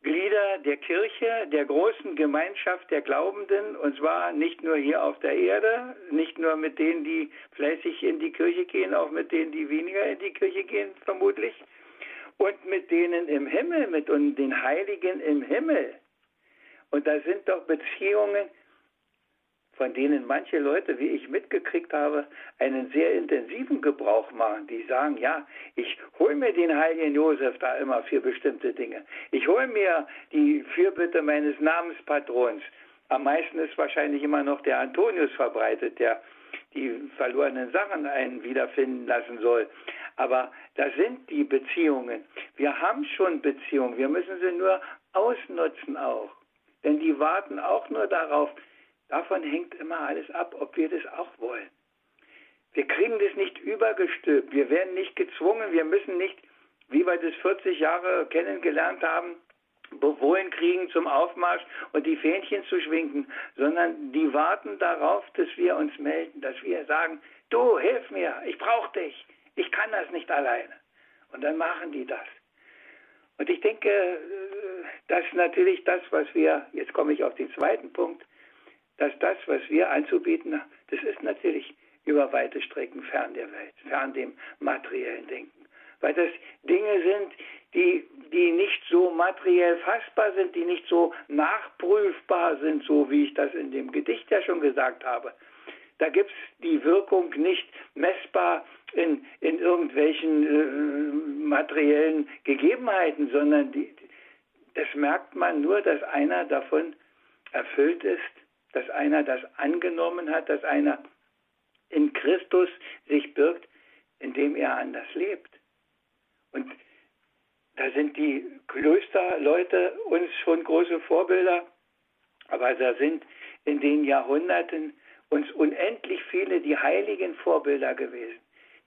Glieder der Kirche, der großen Gemeinschaft der Glaubenden, und zwar nicht nur hier auf der Erde, nicht nur mit denen, die fleißig in die Kirche gehen, auch mit denen, die weniger in die Kirche gehen, vermutlich, und mit denen im Himmel, mit den Heiligen im Himmel. Und da sind doch Beziehungen, von denen manche Leute, wie ich mitgekriegt habe, einen sehr intensiven Gebrauch machen. Die sagen, ja, ich hole mir den heiligen Josef da immer für bestimmte Dinge. Ich hole mir die Fürbitte meines Namenspatrons. Am meisten ist wahrscheinlich immer noch der Antonius verbreitet, der die verlorenen Sachen einen wiederfinden lassen soll. Aber das sind die Beziehungen. Wir haben schon Beziehungen. Wir müssen sie nur ausnutzen auch. Denn die warten auch nur darauf, Davon hängt immer alles ab, ob wir das auch wollen. Wir kriegen das nicht übergestülpt. Wir werden nicht gezwungen. Wir müssen nicht, wie wir das 40 Jahre kennengelernt haben, befohlen kriegen zum Aufmarsch und die Fähnchen zu schwingen, sondern die warten darauf, dass wir uns melden, dass wir sagen, du, hilf mir, ich brauche dich, ich kann das nicht alleine. Und dann machen die das. Und ich denke, äh, dass natürlich das, was wir, jetzt komme ich auf den zweiten Punkt, dass das, was wir anzubieten das ist natürlich über weite Strecken fern der Welt, fern dem materiellen Denken. Weil das Dinge sind, die, die nicht so materiell fassbar sind, die nicht so nachprüfbar sind, so wie ich das in dem Gedicht ja schon gesagt habe. Da gibt es die Wirkung nicht messbar in, in irgendwelchen äh, materiellen Gegebenheiten, sondern die, das merkt man nur, dass einer davon erfüllt ist dass einer das angenommen hat, dass einer in Christus sich birgt, indem er anders lebt. Und da sind die Klösterleute uns schon große Vorbilder, aber da sind in den Jahrhunderten uns unendlich viele die heiligen Vorbilder gewesen,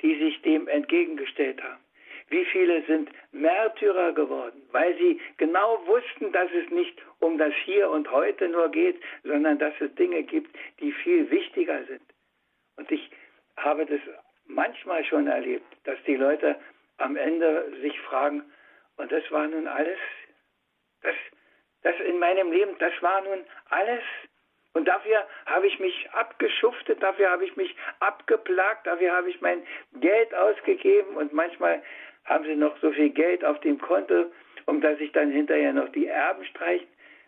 die sich dem entgegengestellt haben. Wie viele sind Märtyrer geworden, weil sie genau wussten, dass es nicht um das Hier und Heute nur geht, sondern dass es Dinge gibt, die viel wichtiger sind. Und ich habe das manchmal schon erlebt, dass die Leute am Ende sich fragen, und das war nun alles, das, das in meinem Leben, das war nun alles. Und dafür habe ich mich abgeschuftet, dafür habe ich mich abgeplagt, dafür habe ich mein Geld ausgegeben und manchmal haben sie noch so viel Geld auf dem Konto, um dass sich dann hinterher noch die Erben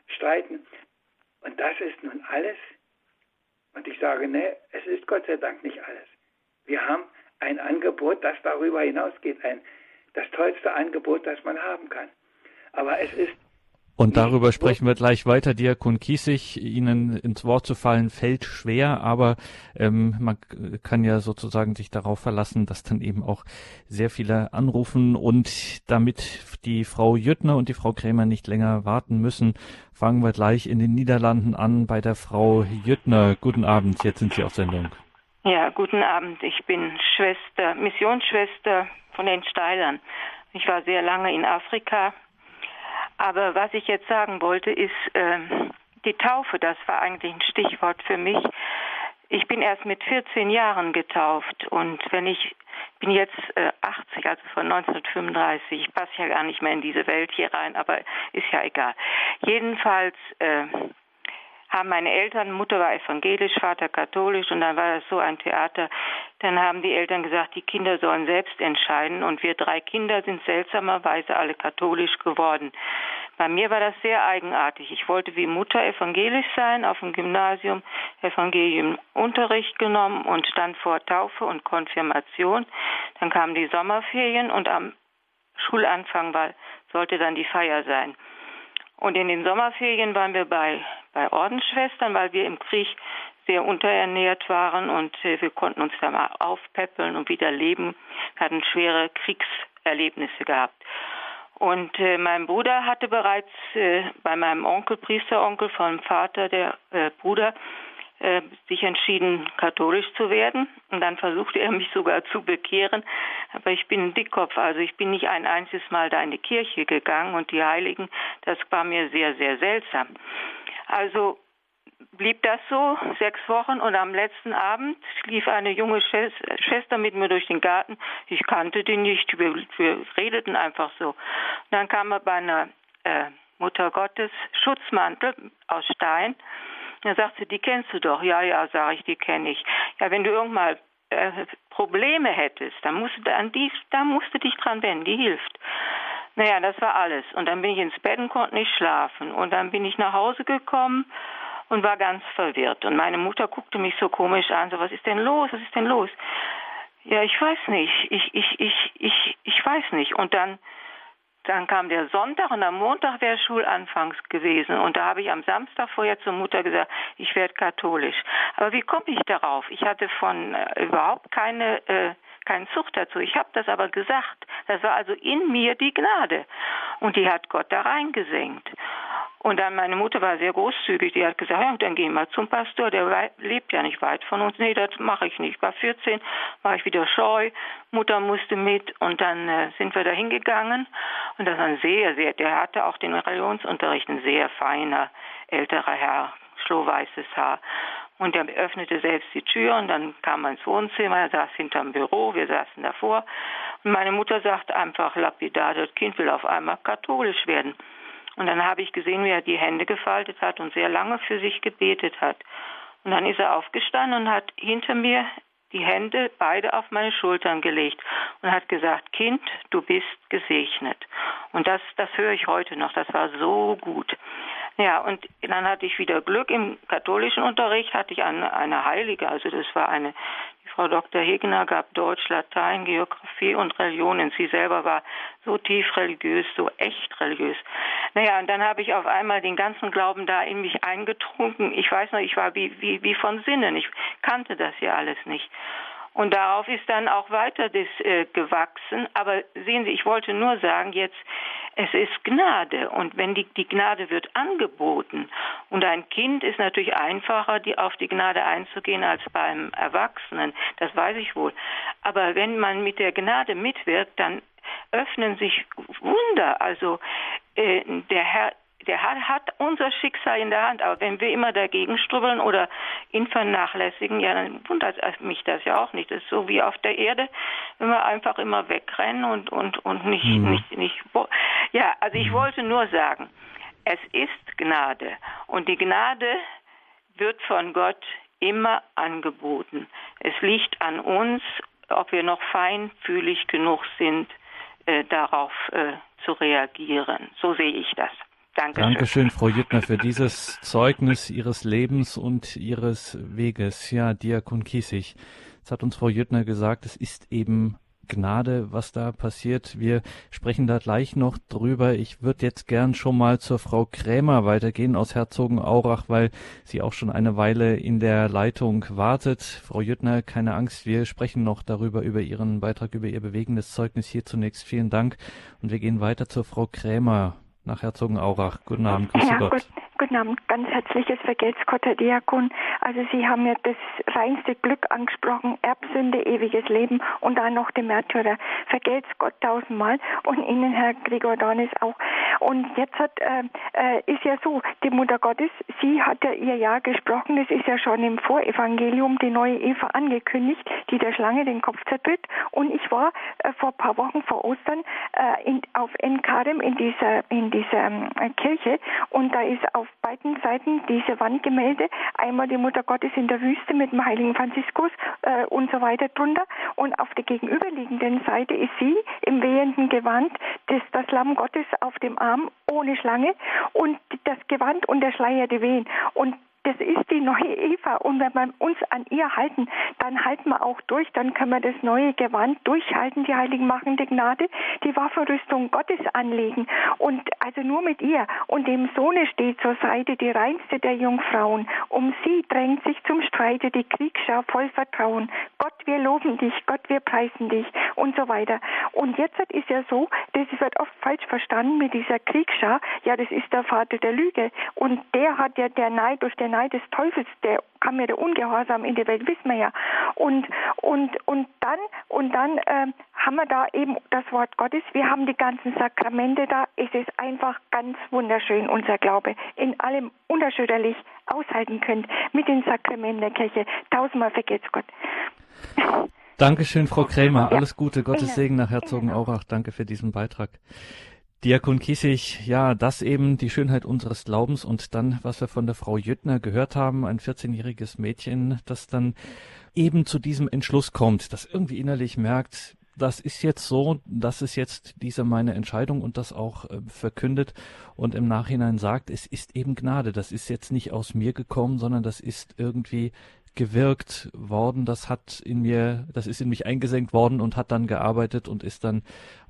streiten. Und das ist nun alles. Und ich sage, ne, es ist Gott sei Dank nicht alles. Wir haben ein Angebot, das darüber hinausgeht, ein, das tollste Angebot, das man haben kann. Aber es ist und darüber sprechen wir gleich weiter. Diakon Kiesig, Ihnen ins Wort zu fallen, fällt schwer, aber ähm, man kann ja sozusagen sich darauf verlassen, dass dann eben auch sehr viele anrufen. Und damit die Frau Jüttner und die Frau Krämer nicht länger warten müssen, fangen wir gleich in den Niederlanden an bei der Frau Jüttner. Guten Abend, jetzt sind Sie auf Sendung. Ja, guten Abend. Ich bin Schwester, Missionsschwester von den Steilern. Ich war sehr lange in Afrika aber was ich jetzt sagen wollte, ist äh, die Taufe, das war eigentlich ein Stichwort für mich. Ich bin erst mit 14 Jahren getauft und wenn ich bin jetzt äh, 80, also von 1935. Ich passe ja gar nicht mehr in diese Welt hier rein, aber ist ja egal. Jedenfalls äh, haben meine Eltern, Mutter war evangelisch, Vater katholisch und dann war das so ein Theater. Dann haben die Eltern gesagt, die Kinder sollen selbst entscheiden und wir drei Kinder sind seltsamerweise alle katholisch geworden. Bei mir war das sehr eigenartig. Ich wollte wie Mutter evangelisch sein, auf dem Gymnasium Evangelium Unterricht genommen und stand vor Taufe und Konfirmation. Dann kamen die Sommerferien und am Schulanfang war, sollte dann die Feier sein. Und in den Sommerferien waren wir bei, bei Ordensschwestern, weil wir im Krieg sehr unterernährt waren und äh, wir konnten uns da mal aufpäppeln und wieder leben. Wir hatten schwere Erlebnisse gehabt. Und äh, mein Bruder hatte bereits äh, bei meinem Onkel, Priesteronkel vom Vater, der äh, Bruder, äh, sich entschieden, katholisch zu werden. Und dann versuchte er mich sogar zu bekehren. Aber ich bin ein Dickkopf, also ich bin nicht ein einziges Mal da in die Kirche gegangen und die Heiligen, das war mir sehr, sehr seltsam. Also blieb das so sechs Wochen und am letzten Abend lief eine junge Schwester mit mir durch den Garten. Ich kannte die nicht, wir, wir redeten einfach so. Dann kam er bei einer äh, Mutter Gottes Schutzmantel aus Stein. Dann sagt sie, die kennst du doch. Ja, ja, sage ich, die kenne ich. Ja, wenn du irgendwann äh, Probleme hättest, dann musst du an die, da musst du dich dran wenden, die hilft. Naja, das war alles. Und dann bin ich ins Bett und konnte nicht schlafen. Und dann bin ich nach Hause gekommen und war ganz verwirrt. Und meine Mutter guckte mich so komisch an, so, was ist denn los, was ist denn los? Ja, ich weiß nicht, ich, ich, ich, ich, ich weiß nicht. Und dann, dann kam der Sonntag und am Montag wäre Schulanfangs gewesen. Und da habe ich am Samstag vorher zur Mutter gesagt, ich werde katholisch. Aber wie komme ich darauf? Ich hatte von äh, überhaupt keine, äh, keinen Zucht dazu. Ich habe das aber gesagt. Das war also in mir die Gnade. Und die hat Gott da reingesenkt. Und dann meine Mutter war sehr großzügig, die hat gesagt, ja, dann gehen wir zum Pastor, der lebt ja nicht weit von uns. Nee, das mache ich nicht. Ich war 14, war ich wieder scheu, Mutter musste mit und dann äh, sind wir da hingegangen und das war ein sehr, sehr, der hatte auch den Religionsunterricht, ein sehr feiner, älterer Herr, schlohweißes Haar. Und er öffnete selbst die Tür und dann kam er ins Wohnzimmer, er saß hinterm Büro, wir saßen davor. Und meine Mutter sagte einfach lapidar, das Kind will auf einmal katholisch werden. Und dann habe ich gesehen, wie er die Hände gefaltet hat und sehr lange für sich gebetet hat. Und dann ist er aufgestanden und hat hinter mir die Hände beide auf meine Schultern gelegt und hat gesagt, Kind, du bist gesegnet. Und das, das höre ich heute noch. Das war so gut. Ja, und dann hatte ich wieder Glück. Im katholischen Unterricht hatte ich eine, eine Heilige, also das war eine Frau Dr. Hegner gab Deutsch, Latein, Geografie und Religionen. Sie selber war so tief religiös, so echt religiös. Naja, und dann habe ich auf einmal den ganzen Glauben da in mich eingetrunken. Ich weiß noch, ich war wie, wie, wie von Sinnen. Ich kannte das ja alles nicht. Und darauf ist dann auch weiter das äh, gewachsen. Aber sehen Sie, ich wollte nur sagen, jetzt, es ist Gnade. Und wenn die, die Gnade wird angeboten, und ein Kind ist natürlich einfacher, die, auf die Gnade einzugehen als beim Erwachsenen, das weiß ich wohl. Aber wenn man mit der Gnade mitwirkt, dann öffnen sich Wunder. Also äh, der Herr der hat, hat, unser Schicksal in der Hand. Aber wenn wir immer dagegen strubbeln oder ihn vernachlässigen, ja, dann wundert mich das ja auch nicht. Das ist so wie auf der Erde, wenn wir einfach immer wegrennen und, und, und nicht, mhm. nicht, nicht. Ja, also ich mhm. wollte nur sagen, es ist Gnade. Und die Gnade wird von Gott immer angeboten. Es liegt an uns, ob wir noch feinfühlig genug sind, äh, darauf äh, zu reagieren. So sehe ich das. Dankeschön. Dankeschön, Frau Jüttner, für dieses Zeugnis Ihres Lebens und Ihres Weges. Ja, Diakon Kiesig. Jetzt hat uns Frau Jüttner gesagt, es ist eben Gnade, was da passiert. Wir sprechen da gleich noch drüber. Ich würde jetzt gern schon mal zur Frau Krämer weitergehen aus Herzogenaurach, weil sie auch schon eine Weile in der Leitung wartet. Frau Jüttner, keine Angst, wir sprechen noch darüber, über Ihren Beitrag, über Ihr bewegendes Zeugnis. Hier zunächst vielen Dank. Und wir gehen weiter zur Frau Krämer nach Herzogenaurach. Guten Abend, grüße ja, Gott. Gut, guten Abend, ganz herzliches Vergelt's Gott, Herr Diakon. Also Sie haben ja das reinste Glück angesprochen, Erbsünde, ewiges Leben und dann noch die Märtyrer. Vergelt's Gott tausendmal und Ihnen, Herr Gregor Dornis, auch. Und jetzt hat, äh, äh, ist ja so, die Mutter Gottes, sie hat ja ihr Ja gesprochen, es ist ja schon im Vorevangelium die neue Eva angekündigt, die der Schlange den Kopf zertritt. Und ich war äh, vor ein paar Wochen vor Ostern äh, in, auf Enkarem in dieser, in dieser äh, Kirche und da ist auf beiden Seiten diese Wandgemälde, einmal die Mutter Gottes in der Wüste mit dem heiligen Franziskus äh, und so weiter drunter. Und auf der gegenüberliegenden Seite ist sie im wehenden Gewand, das, das Lamm Gottes auf dem Arm ohne Schlange und das Gewand und der Schleier die Wehen. Und das ist die neue Eva. Und wenn wir uns an ihr halten, dann halten wir auch durch. Dann können wir das neue Gewand durchhalten, die heiligen machende Gnade, die Waffenrüstung Gottes anlegen. Und also nur mit ihr. Und dem Sohne steht zur Seite die reinste der Jungfrauen. Um sie drängt sich zum Streite die Kriegsschar voll Vertrauen. Gott wir loben dich, Gott, wir preisen dich und so weiter. Und jetzt ist ja so, das wird oft falsch verstanden mit dieser Kriegsschar. Ja, das ist der Vater der Lüge. Und der hat ja der Neid, durch den Neid des Teufels, der kam ja der Ungehorsam in die Welt, wissen wir ja. Und, und, und dann, und dann äh, haben wir da eben das Wort Gottes. Wir haben die ganzen Sakramente da. Es ist einfach ganz wunderschön, unser Glaube. In allem unerschütterlich aushalten könnt mit den Sakramenten der Kirche. Tausendmal vergeht's Gott. Dankeschön, Frau Krämer. Alles Gute, Gottes Segen nach Herzogenaurach. Danke für diesen Beitrag. Diakon Kiesig, ja, das eben die Schönheit unseres Glaubens und dann, was wir von der Frau Jüttner gehört haben, ein 14-jähriges Mädchen, das dann eben zu diesem Entschluss kommt, das irgendwie innerlich merkt, das ist jetzt so, das ist jetzt diese meine Entscheidung und das auch äh, verkündet und im Nachhinein sagt, es ist eben Gnade, das ist jetzt nicht aus mir gekommen, sondern das ist irgendwie gewirkt worden, das hat in mir, das ist in mich eingesenkt worden und hat dann gearbeitet und ist dann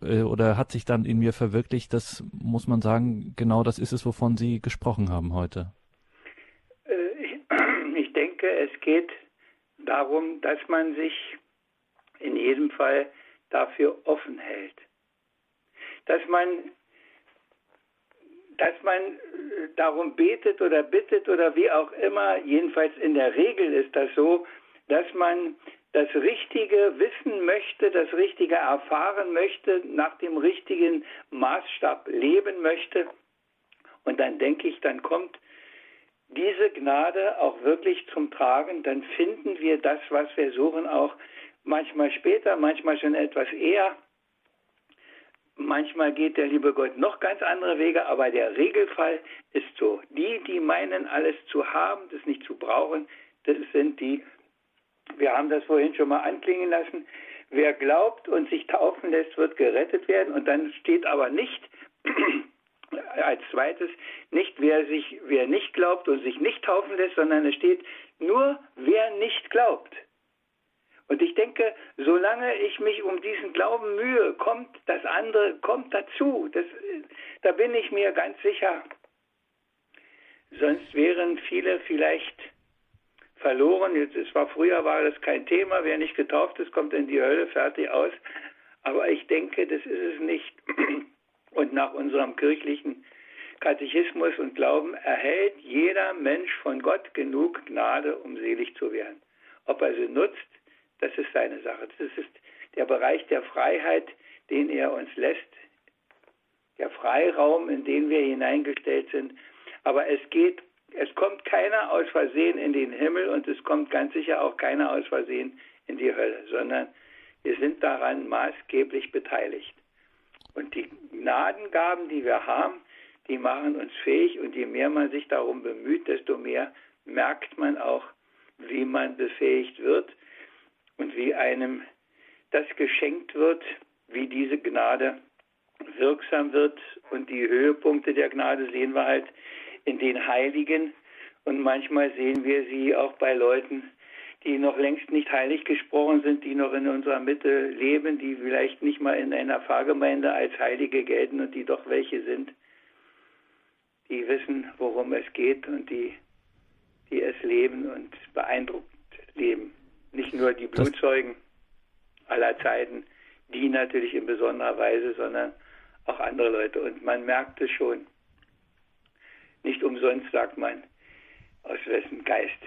äh, oder hat sich dann in mir verwirklicht. Das muss man sagen, genau das ist es, wovon Sie gesprochen haben heute. Äh, ich, [clears throat] ich denke, es geht darum, dass man sich in jedem Fall dafür offen hält. Dass man dass man äh, darum betet oder bittet oder wie auch immer, jedenfalls in der Regel ist das so, dass man das Richtige wissen möchte, das Richtige erfahren möchte, nach dem richtigen Maßstab leben möchte. Und dann denke ich, dann kommt diese Gnade auch wirklich zum Tragen, dann finden wir das, was wir suchen, auch manchmal später, manchmal schon etwas eher. Manchmal geht der liebe Gott noch ganz andere Wege, aber der Regelfall ist so. Die, die meinen, alles zu haben, das nicht zu brauchen, das sind die, wir haben das vorhin schon mal anklingen lassen, wer glaubt und sich taufen lässt, wird gerettet werden. Und dann steht aber nicht, [clears throat] als zweites, nicht wer sich, wer nicht glaubt und sich nicht taufen lässt, sondern es steht nur, wer nicht glaubt. Und ich denke, solange ich mich um diesen Glauben mühe, kommt das andere, kommt dazu. Das, da bin ich mir ganz sicher. Sonst wären viele vielleicht verloren. Jetzt, es war früher war das kein Thema. Wer nicht getauft ist, kommt in die Hölle, fertig aus. Aber ich denke, das ist es nicht. [clears throat] Und nach unserem kirchlichen Katechismus und Glauben erhält jeder Mensch von Gott genug Gnade, um selig zu werden. Ob er sie nutzt, das ist seine Sache. Das ist der Bereich der Freiheit, den er uns lässt, der Freiraum, in den wir hineingestellt sind. Aber es geht, es kommt keiner aus Versehen in den Himmel und es kommt ganz sicher auch keiner aus Versehen in die Hölle, sondern wir sind daran maßgeblich beteiligt. Und die Gnadengaben, die wir haben, die machen uns fähig und je mehr man sich darum bemüht, desto mehr merkt man auch, wie man befähigt wird und wie einem das geschenkt wird, wie diese Gnade wirksam wird. Und die Höhepunkte der Gnade sehen wir halt in den Heiligen. Und manchmal sehen wir sie auch bei Leuten, die noch längst nicht heilig gesprochen sind, die noch in unserer Mitte leben, die vielleicht nicht mal in einer Pfarrgemeinde als Heilige gelten und die doch welche sind. Die wissen, worum es geht und die, die es leben und beeindruckt leben. Nicht nur die Blutzeugen aller Zeiten, die natürlich in besonderer Weise, sondern auch andere Leute. Und man merkt es schon. Nicht umsonst sagt man, aus wessen Geist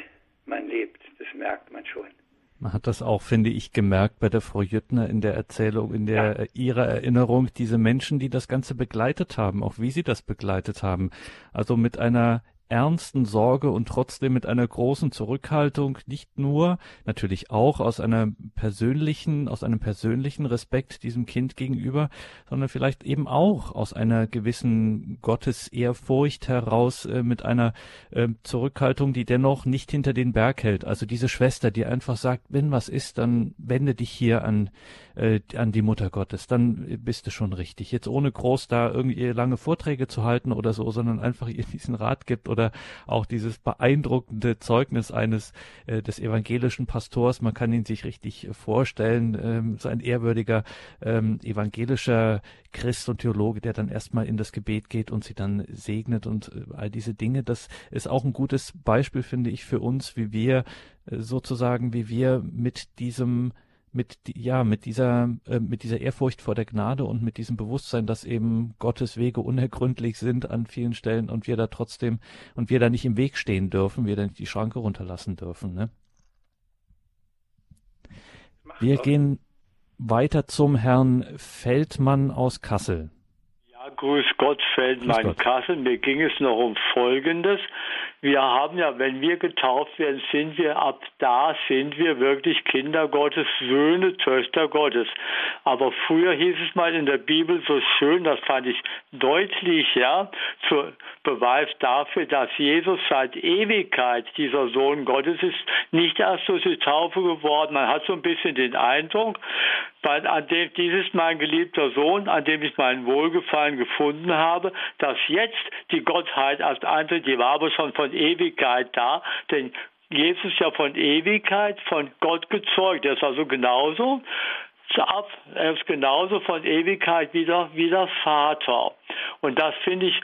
man lebt. Das merkt man schon. Man hat das auch, finde ich, gemerkt bei der Frau Jüttner in der Erzählung, in der ja. ihrer Erinnerung, diese Menschen, die das Ganze begleitet haben, auch wie sie das begleitet haben. Also mit einer ernsten Sorge und trotzdem mit einer großen Zurückhaltung, nicht nur, natürlich auch aus einer persönlichen, aus einem persönlichen Respekt diesem Kind gegenüber, sondern vielleicht eben auch aus einer gewissen Gottesehrfurcht heraus äh, mit einer äh, Zurückhaltung, die dennoch nicht hinter den Berg hält. Also diese Schwester, die einfach sagt, wenn was ist, dann wende dich hier an, äh, an die Mutter Gottes, dann bist du schon richtig. Jetzt ohne groß da irgendwie lange Vorträge zu halten oder so, sondern einfach ihr diesen Rat gibt oder auch dieses beeindruckende Zeugnis eines äh, des evangelischen Pastors. Man kann ihn sich richtig vorstellen, ähm, so ein ehrwürdiger ähm, evangelischer Christ und Theologe, der dann erstmal in das Gebet geht und sie dann segnet und äh, all diese Dinge. Das ist auch ein gutes Beispiel, finde ich, für uns, wie wir äh, sozusagen, wie wir mit diesem mit ja mit dieser äh, mit dieser Ehrfurcht vor der Gnade und mit diesem Bewusstsein, dass eben Gottes Wege unergründlich sind an vielen Stellen und wir da trotzdem und wir da nicht im Weg stehen dürfen, wir da nicht die Schranke runterlassen dürfen. Ne? Wir gehen weiter zum Herrn Feldmann aus Kassel. Ja, grüß Gott, Feldmann grüß Gott. Kassel. Mir ging es noch um Folgendes. Wir haben ja, wenn wir getauft werden, sind wir ab da, sind wir wirklich Kinder Gottes, Söhne, Töchter Gottes. Aber früher hieß es mal in der Bibel so schön, das fand ich deutlich, ja, zu Beweis dafür, dass Jesus seit Ewigkeit dieser Sohn Gottes ist, nicht erst durch die Taufe geworden. Man hat so ein bisschen den Eindruck, an dem, dies ist mein geliebter Sohn, an dem ich meinen Wohlgefallen gefunden habe, dass jetzt die Gottheit erst eintritt, die war aber schon von Ewigkeit da, denn Jesus ist ja von Ewigkeit von Gott gezeugt. Er ist also genauso ab, er ist genauso von Ewigkeit wieder, wie der Vater. Und das finde ich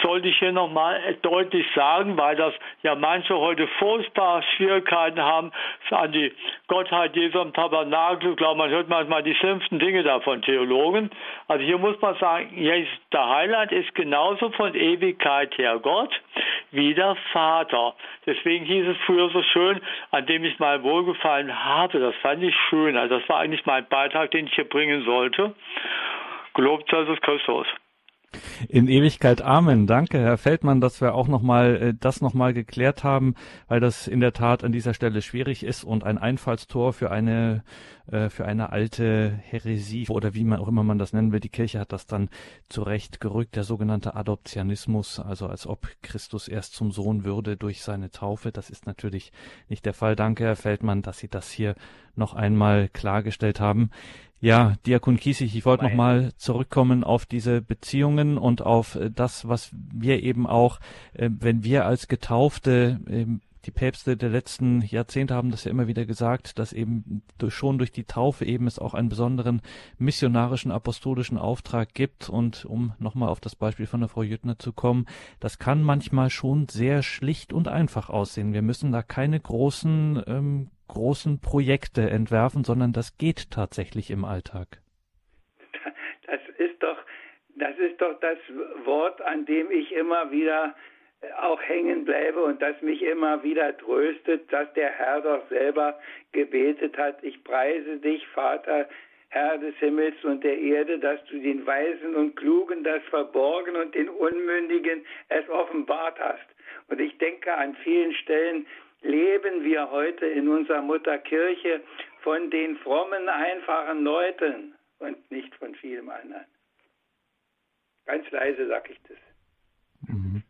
sollte ich hier nochmal deutlich sagen, weil das ja manche heute furchtbar Schwierigkeiten haben, an die Gottheit Jesu am Tabernakel glauben. Man hört manchmal die schlimmsten Dinge da von Theologen. Also hier muss man sagen, der Heiland ist genauso von Ewigkeit her Gott wie der Vater. Deswegen hieß es früher so schön, an dem ich mal Wohlgefallen habe. Das fand ich schön. Also das war eigentlich mein Beitrag, den ich hier bringen sollte. Gelobt sei Jesus Christus. In Ewigkeit Amen. Danke, Herr Feldmann, dass wir auch nochmal äh, das nochmal geklärt haben, weil das in der Tat an dieser Stelle schwierig ist und ein Einfallstor für eine äh, für eine alte Häresie oder wie man auch immer man das nennen will. Die Kirche hat das dann zurecht gerückt, der sogenannte Adoptionismus, also als ob Christus erst zum Sohn würde durch seine Taufe. Das ist natürlich nicht der Fall. Danke, Herr Feldmann, dass Sie das hier noch einmal klargestellt haben. Ja, Diakon Kiesig, ich wollte nochmal zurückkommen auf diese Beziehungen und auf äh, das, was wir eben auch, äh, wenn wir als Getaufte ähm, die Päpste der letzten Jahrzehnte haben das ja immer wieder gesagt, dass eben schon durch die Taufe eben es auch einen besonderen missionarischen apostolischen Auftrag gibt. Und um nochmal auf das Beispiel von der Frau Jüttner zu kommen, das kann manchmal schon sehr schlicht und einfach aussehen. Wir müssen da keine großen ähm, großen Projekte entwerfen, sondern das geht tatsächlich im Alltag. Das ist doch, das ist doch das Wort, an dem ich immer wieder auch hängen bleibe und das mich immer wieder tröstet, dass der Herr doch selber gebetet hat. Ich preise dich, Vater, Herr des Himmels und der Erde, dass du den Weisen und Klugen das Verborgen und den Unmündigen es offenbart hast. Und ich denke, an vielen Stellen leben wir heute in unserer Mutterkirche von den frommen, einfachen Leuten und nicht von vielem anderen. Ganz leise sage ich das. Mhm.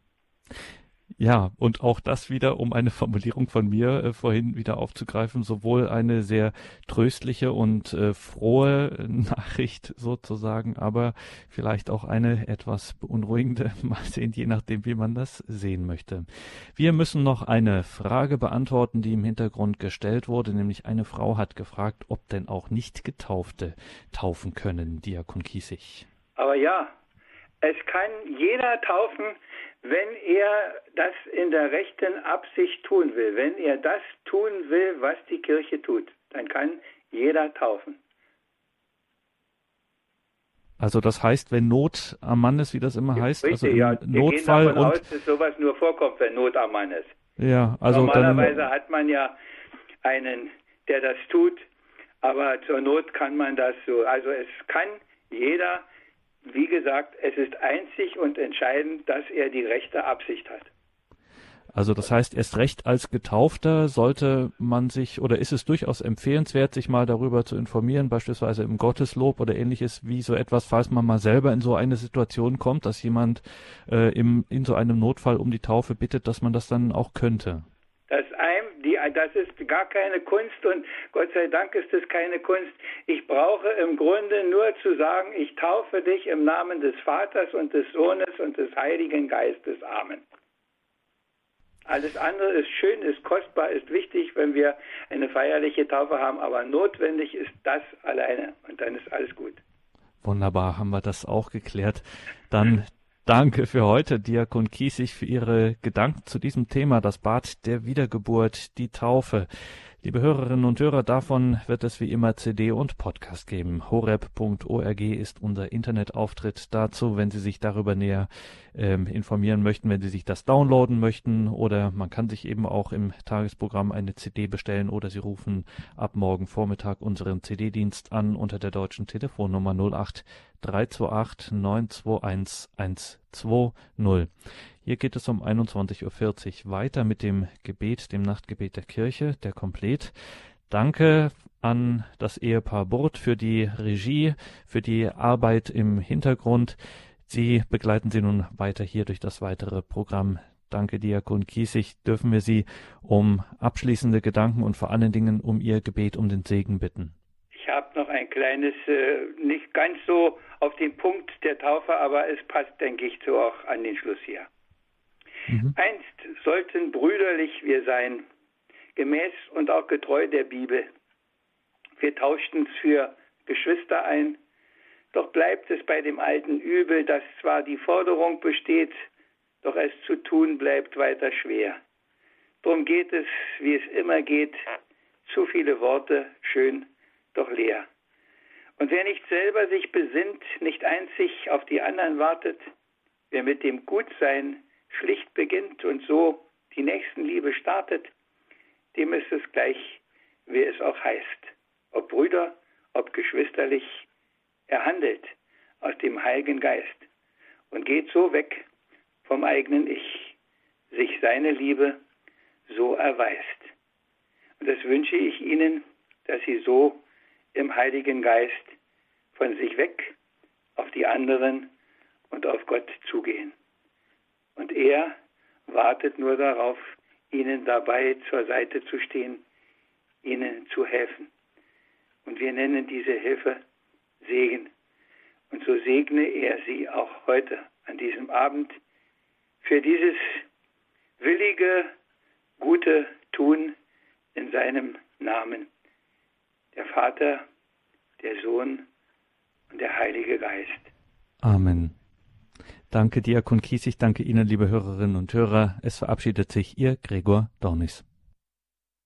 Ja, und auch das wieder, um eine [laughs] Formulierung von mir äh, vorhin wieder aufzugreifen, sowohl eine sehr tröstliche und äh, frohe [laughs] Nachricht sozusagen, aber vielleicht auch eine etwas beunruhigende, [laughs] mal sehen, je nachdem, wie man das sehen möchte. Wir müssen noch eine Frage beantworten, die im Hintergrund gestellt wurde, nämlich eine Frau hat gefragt, ob denn auch nicht Getaufte taufen können, Diakon Kiesig. Aber ja, es kann jeder taufen, wenn er das in der rechten Absicht tun will, wenn er das tun will, was die Kirche tut, dann kann jeder taufen. Also das heißt, wenn Not am Mann ist, wie das immer heißt, Richtig, also ja. Notfall und aus, dass sowas nur vorkommt, wenn Not am Mann ist. Ja, also normalerweise dann, hat man ja einen, der das tut, aber zur Not kann man das so. Also es kann jeder wie gesagt, es ist einzig und entscheidend, dass er die rechte Absicht hat. Also das heißt, erst recht als Getaufter sollte man sich oder ist es durchaus empfehlenswert, sich mal darüber zu informieren, beispielsweise im Gotteslob oder ähnliches, wie so etwas, falls man mal selber in so eine Situation kommt, dass jemand äh, im, in so einem Notfall um die Taufe bittet, dass man das dann auch könnte. Das die, das ist gar keine Kunst und Gott sei Dank ist es keine Kunst. Ich brauche im Grunde nur zu sagen, ich taufe dich im Namen des Vaters und des Sohnes und des Heiligen Geistes. Amen. Alles andere ist schön, ist kostbar, ist wichtig, wenn wir eine feierliche Taufe haben, aber notwendig ist das alleine und dann ist alles gut. Wunderbar, haben wir das auch geklärt. Dann danke für heute, Diakon Kiesig, für Ihre Gedanken zu diesem Thema, das Bad der Wiedergeburt, die Taufe. Liebe Hörerinnen und Hörer, davon wird es wie immer CD und Podcast geben. horeb.org ist unser Internetauftritt dazu, wenn Sie sich darüber näher ähm, informieren möchten, wenn Sie sich das downloaden möchten oder man kann sich eben auch im Tagesprogramm eine CD bestellen oder Sie rufen ab morgen Vormittag unseren CD-Dienst an unter der deutschen Telefonnummer 08 328 921 120. Hier geht es um 21.40 Uhr weiter mit dem Gebet, dem Nachtgebet der Kirche, der Komplet. Danke an das Ehepaar Burt für die Regie, für die Arbeit im Hintergrund. Sie begleiten Sie nun weiter hier durch das weitere Programm. Danke, Diakon Kiesig. Dürfen wir Sie um abschließende Gedanken und vor allen Dingen um Ihr Gebet um den Segen bitten? Ich habe noch ein kleines, äh, nicht ganz so auf den Punkt der Taufe, aber es passt, denke ich, so auch an den Schluss hier. Mhm. Einst sollten brüderlich wir sein, gemäß und auch getreu der Bibel. Wir tauschten es für Geschwister ein, doch bleibt es bei dem alten Übel, dass zwar die Forderung besteht, doch es zu tun bleibt weiter schwer. Drum geht es, wie es immer geht, zu viele Worte, schön, doch leer. Und wer nicht selber sich besinnt, nicht einzig auf die anderen wartet, wer mit dem Gutsein schlicht beginnt und so die Nächstenliebe startet, dem ist es gleich, wer es auch heißt. Ob Brüder, ob geschwisterlich, er handelt aus dem Heiligen Geist und geht so weg vom eigenen Ich, sich seine Liebe so erweist. Und das wünsche ich Ihnen, dass Sie so im Heiligen Geist von sich weg auf die anderen und auf Gott zugehen. Und er wartet nur darauf, ihnen dabei zur Seite zu stehen, ihnen zu helfen. Und wir nennen diese Hilfe Segen. Und so segne er sie auch heute an diesem Abend für dieses willige, gute Tun in seinem Namen. Der Vater, der Sohn und der Heilige Geist. Amen. Danke, Diakon Kiesig. Danke Ihnen, liebe Hörerinnen und Hörer. Es verabschiedet sich Ihr Gregor Dornis.